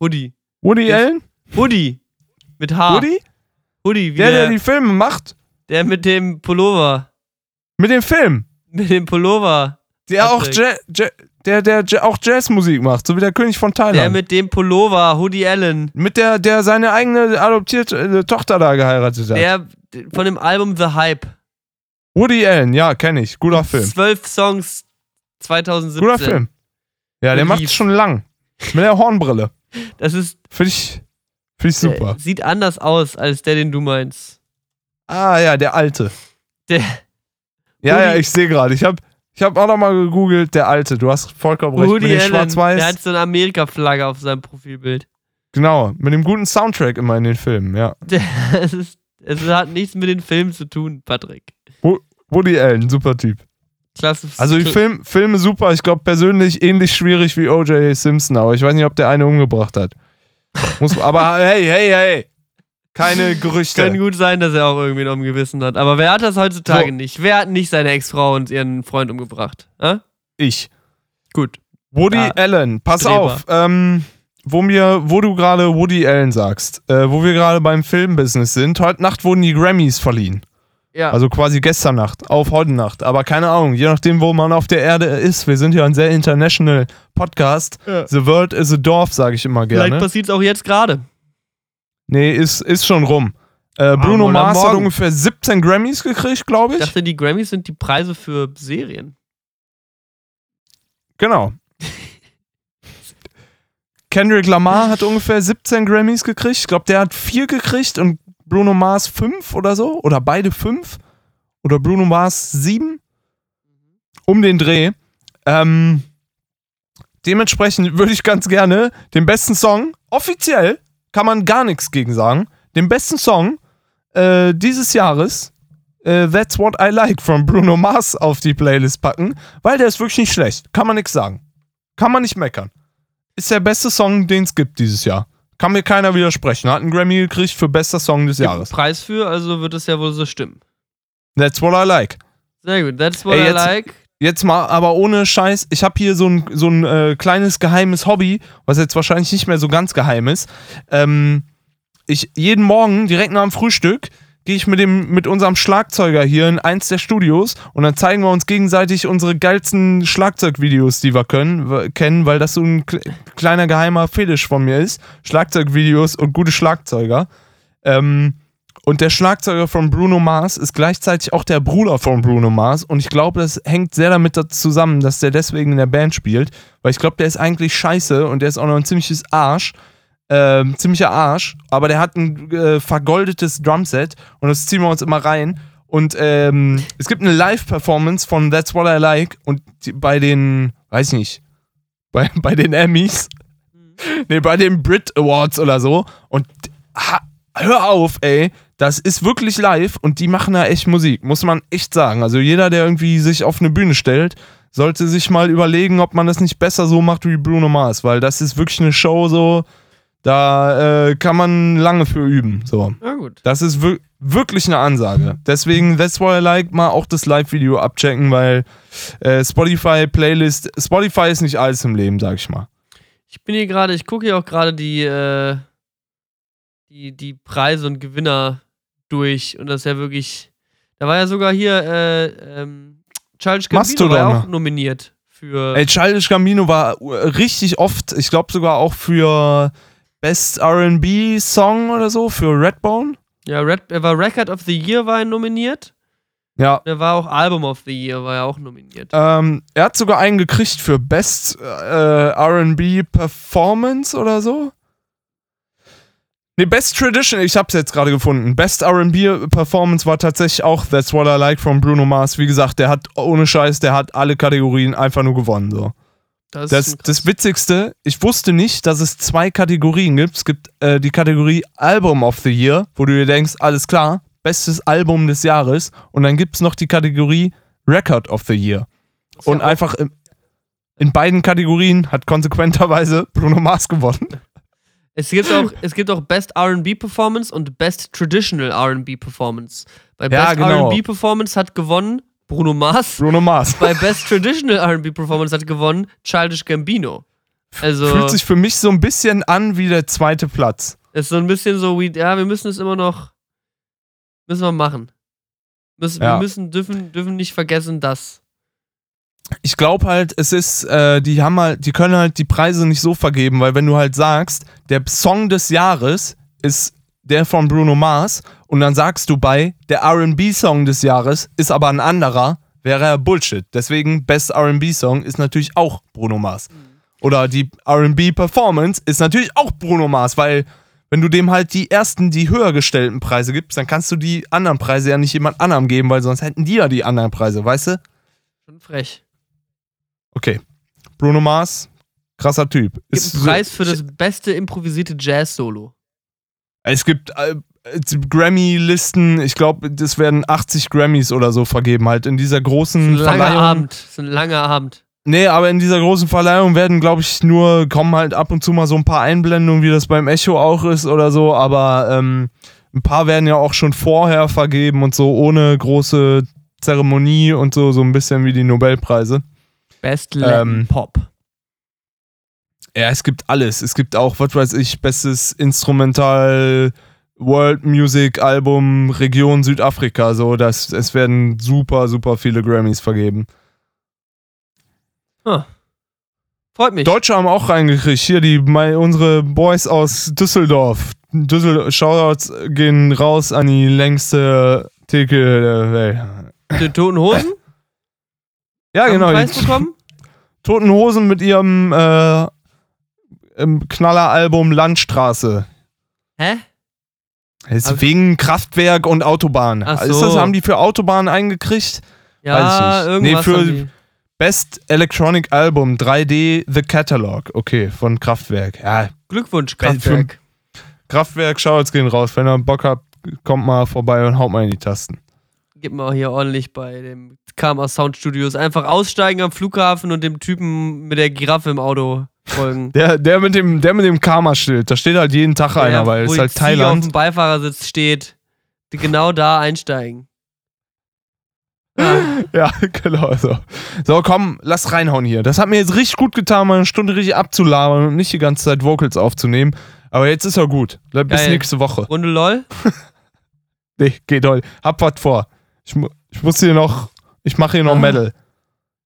Hoodie. Woody Yes. Allen? Hoodie. Mit H. Woody? Hoodie, wie Der, der, der die Filme macht. der mit dem Pullover. Mit dem Film. Mit dem Pullover. Der auch, ja der, der auch Jazzmusik macht, so wie der König von Der Thailand. mit dem Pullover, Hoodie Allen. mit der, der seine eigene adoptierte äh, Tochter da geheiratet hat. Der von dem Album The Hype. Woody Allen, ja, kenne ich. Guter Film. Zwölf Songs 2017. Guter Film. Ja, der macht schon lang. Mit der Hornbrille. Das ist Finde ich, find ich super. Sieht anders aus als der, den du meinst. Ah ja, der alte. Der, Ja, ja, Woody- ich sehe gerade. Ich habe ich hab auch nochmal gegoogelt, der alte. Du hast vollkommen recht. Hoodie mit dem Allen, der hat Schwarz-Weiß. so eine Amerika-Flagge auf seinem Profilbild. Genau, mit dem guten Soundtrack immer in den Filmen, ja. Der, es, ist, es hat nichts mit den Filmen zu tun, Patrick. Woody Allen, super Typ. Klasse. Also die Film, Filme super, ich glaube persönlich ähnlich schwierig wie O.J. Simpson, aber ich weiß nicht, ob der eine umgebracht hat. Muss, aber hey, hey, hey. Keine Gerüchte. Kann gut sein, dass er auch irgendwie noch im Gewissen hat. Aber wer hat das heutzutage So. nicht? Wer hat nicht seine Ex-Frau und ihren Freund umgebracht? Hä? ich. Gut. Woody Ja. Allen, pass Streber. auf. Ähm, wo, mir, wo du gerade Woody Allen sagst, äh, wo wir gerade beim Filmbusiness sind, heute Nacht wurden die Grammys verliehen. Ja. Also quasi gestern Nacht, auf heute Nacht. Aber keine Ahnung, je nachdem, wo man auf der Erde ist. Wir sind ja ein sehr international Podcast. Ja. The world is a Dorf, sage ich immer Vielleicht gerne. passiert es auch jetzt gerade. Nee, ist, ist schon rum. Äh, Bruno oder Mars hat ungefähr 17 Grammys gekriegt, glaube Ich ich. dachte, die Grammys sind die Preise für Serien. Genau. Kendrick Lamar hat ungefähr 17 Grammys gekriegt. Ich glaube, der hat vier gekriegt und Bruno Mars fünf oder so. Oder beide fünf. Oder Bruno Mars sieben. Um den Dreh. Ähm, dementsprechend würde ich ganz gerne den besten Song, offiziell, kann man gar nichts gegen sagen, den besten Song äh, dieses Jahres, äh, That's What I Like von Bruno Mars auf die Playlist packen, weil der ist wirklich nicht schlecht. Kann man nichts sagen. Kann man nicht meckern. Ist der beste Song, den es gibt dieses Jahr. Kann mir keiner widersprechen. Hat einen Grammy gekriegt für bester Song des Jahres. Preis für, also wird es ja wohl so stimmen. That's what I like. Sehr gut, that's what Ey, I jetzt- like. Jetzt mal, aber ohne Scheiß, ich habe hier so ein, so ein äh, kleines geheimes Hobby, was jetzt wahrscheinlich nicht mehr so ganz geheim ist. Ähm, ich jeden Morgen, direkt nach dem Frühstück, gehe ich mit, dem, mit unserem Schlagzeuger hier in eins der Studios und dann zeigen wir uns gegenseitig unsere geilsten Schlagzeugvideos, die wir können, kennen, weil das so ein kle- kleiner geheimer Fetisch von mir ist. Schlagzeugvideos und gute Schlagzeuger. Ähm, und der Schlagzeuger von Bruno Mars ist gleichzeitig auch der Bruder von Bruno Mars. Und ich glaube, das hängt sehr damit da- zusammen, dass der deswegen in der Band spielt. Weil ich glaube, der ist eigentlich scheiße und der ist auch noch ein ziemliches Arsch. Ähm, ziemlicher Arsch. Aber der hat ein äh, vergoldetes Drumset und das ziehen wir uns immer rein. Und ähm, es gibt eine Live-Performance von That's What I Like und die, bei den, weiß ich nicht, bei, bei den Emmys, nee, bei den Brit Awards oder so. Und ha, hör auf, ey, das ist wirklich live und die machen da echt Musik, muss man echt sagen. Also jeder, der irgendwie sich auf eine Bühne stellt, sollte sich mal überlegen, ob man das nicht besser so macht wie Bruno Mars, weil das ist wirklich eine Show so, da äh, kann man lange für üben, so. Na gut. Das ist wir wirklich eine Ansage. Deswegen, that's why I like, mal auch das Live-Video abchecken, weil äh, Spotify, Playlist, Spotify ist nicht alles im Leben, sag ich mal. Ich bin hier gerade, ich gucke hier auch gerade die, äh, die, die Preise und Gewinner durch und das ist ja wirklich. Da war ja sogar hier äh, ähm, Charles Gambino war ja auch nominiert für. Ey, Childish Gambino war äh, richtig oft, ich glaube sogar auch für Best R&B Song oder so, für Redbone. Ja, Red, er war Record of the Year war er nominiert. Ja. Er war auch Album of the Year war er auch nominiert. Ähm, er hat sogar einen gekriegt für Best äh, R&B Performance oder so. Nee, Best Tradition, ich hab's jetzt gerade gefunden. Best R&B Performance war tatsächlich auch That's What I Like von Bruno Mars. Wie gesagt, der hat ohne Scheiß, der hat alle Kategorien einfach nur gewonnen. So. Das, Das, das. Witzigste, ich wusste nicht, dass es zwei Kategorien gibt. Es gibt äh, die Kategorie Album of the Year, wo du dir denkst, alles klar, bestes Album des Jahres. Und dann gibt es noch die Kategorie Record of the Year. Ist ja Und auch- einfach in, in beiden Kategorien hat konsequenterweise Bruno Mars gewonnen. Es gibt auch, es gibt auch Best RB Performance und Best Traditional RB Performance. Bei Ja, Best genau. RB Performance hat gewonnen Bruno Mars. Bruno Mars. Bei Best Traditional RB Performance hat gewonnen Childish Gambino. Also, Fühlt sich für mich so ein bisschen an wie der zweite Platz. ist so ein bisschen so wie, ja, wir müssen es immer noch, müssen wir machen. Müssen, Ja. Wir müssen, dürfen, dürfen nicht vergessen, dass. ich glaube halt, es ist, äh, die haben halt, die können halt die Preise nicht so vergeben, weil wenn du halt sagst, der Song des Jahres ist der von Bruno Mars und dann sagst du bei, der RB-Song des Jahres ist aber ein anderer, wäre ja Bullshit. Deswegen, Best RB-Song ist natürlich auch Bruno Mars. Oder die RB-Performance ist natürlich auch Bruno Mars, weil wenn du dem halt die ersten, die höher gestellten Preise gibst, dann kannst du die anderen Preise ja nicht jemand anderem geben, weil sonst hätten die ja die anderen Preise, weißt du? Schon frech. Okay. Bruno Mars, krasser Typ. Gibt Ist- einen Preis für das beste improvisierte Jazz-Solo. Es gibt äh, Grammy-Listen, ich glaube, das werden 80 Grammys oder so vergeben, halt in dieser Ein großen langer Verleihung. Abend. Das ist ein langer Abend. Nee, aber in dieser großen Verleihung werden, glaube ich, nur, kommen halt ab und zu mal so ein paar Einblendungen, wie das beim Echo auch ist oder so, aber ähm, ein paar werden ja auch schon vorher vergeben und so ohne große Zeremonie und so, so ein bisschen wie die Nobelpreise. Best Latin Ähm, Pop. Ja, es gibt alles. Es gibt auch, was weiß ich, bestes Instrumental World Music Album Region Südafrika. So, das, es werden super, super viele Grammys vergeben. Freut mich. Deutsche haben auch reingekriegt. Hier, die, mein, unsere Boys aus Düsseldorf. Düssel Shoutouts gehen raus an die längste Theke der Welt. Die Toten Hosen? Ja, haben genau. Preis bekommen? Toten Hosen mit ihrem äh, ähm, Knalleralbum Landstraße. Hä? Ist Hab- wegen Kraftwerk und Autobahn. Ach Ist das, so. haben die für Autobahn eingekriegt? Ja, Weiß ich nicht. Nee, irgendwas für- haben die. Best Electronic Album 3D The Catalog. Okay, von Kraftwerk. Ja, Glückwunsch, für- Kraftwerk. Kraftwerk, Shoutouts gehen raus. Wenn ihr Bock habt, kommt mal vorbei und haut mal in die Tasten. Gib mal hier ordentlich bei dem Karma Sound Studios. Einfach aussteigen am Flughafen und dem Typen mit der Giraffe im Auto folgen. Der, der mit dem, der mit dem Karma-Schild, da steht halt jeden Tag einer, Der, weil es die halt Ziege auf Thailand. dem Beifahrersitz steht. Die genau da einsteigen. Ja, Ja, genau so. So, komm, lass reinhauen hier. Das hat mir jetzt richtig gut getan, mal eine Stunde richtig abzulabern und nicht die ganze Zeit Vocals aufzunehmen. Aber jetzt ist er gut. Bis Geil. nächste Woche. Runde LOL. Nee, geht doll. Hab was vor. Ich, mu ich muss hier noch. Ich mache hier noch Ah. Metal.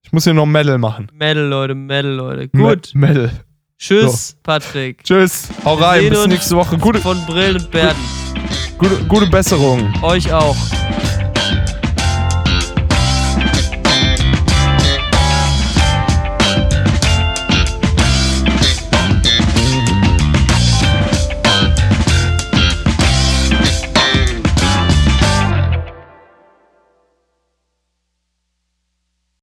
Ich muss hier noch Metal machen. Metal, Leute, Metal, Leute. Me- Gut. Metal. Tschüss, Patrick. Tschüss. Hau Wir rein. Bis nächste Woche. Gute, Von Brillen und Bärten. gute, gute Besserung. Euch auch.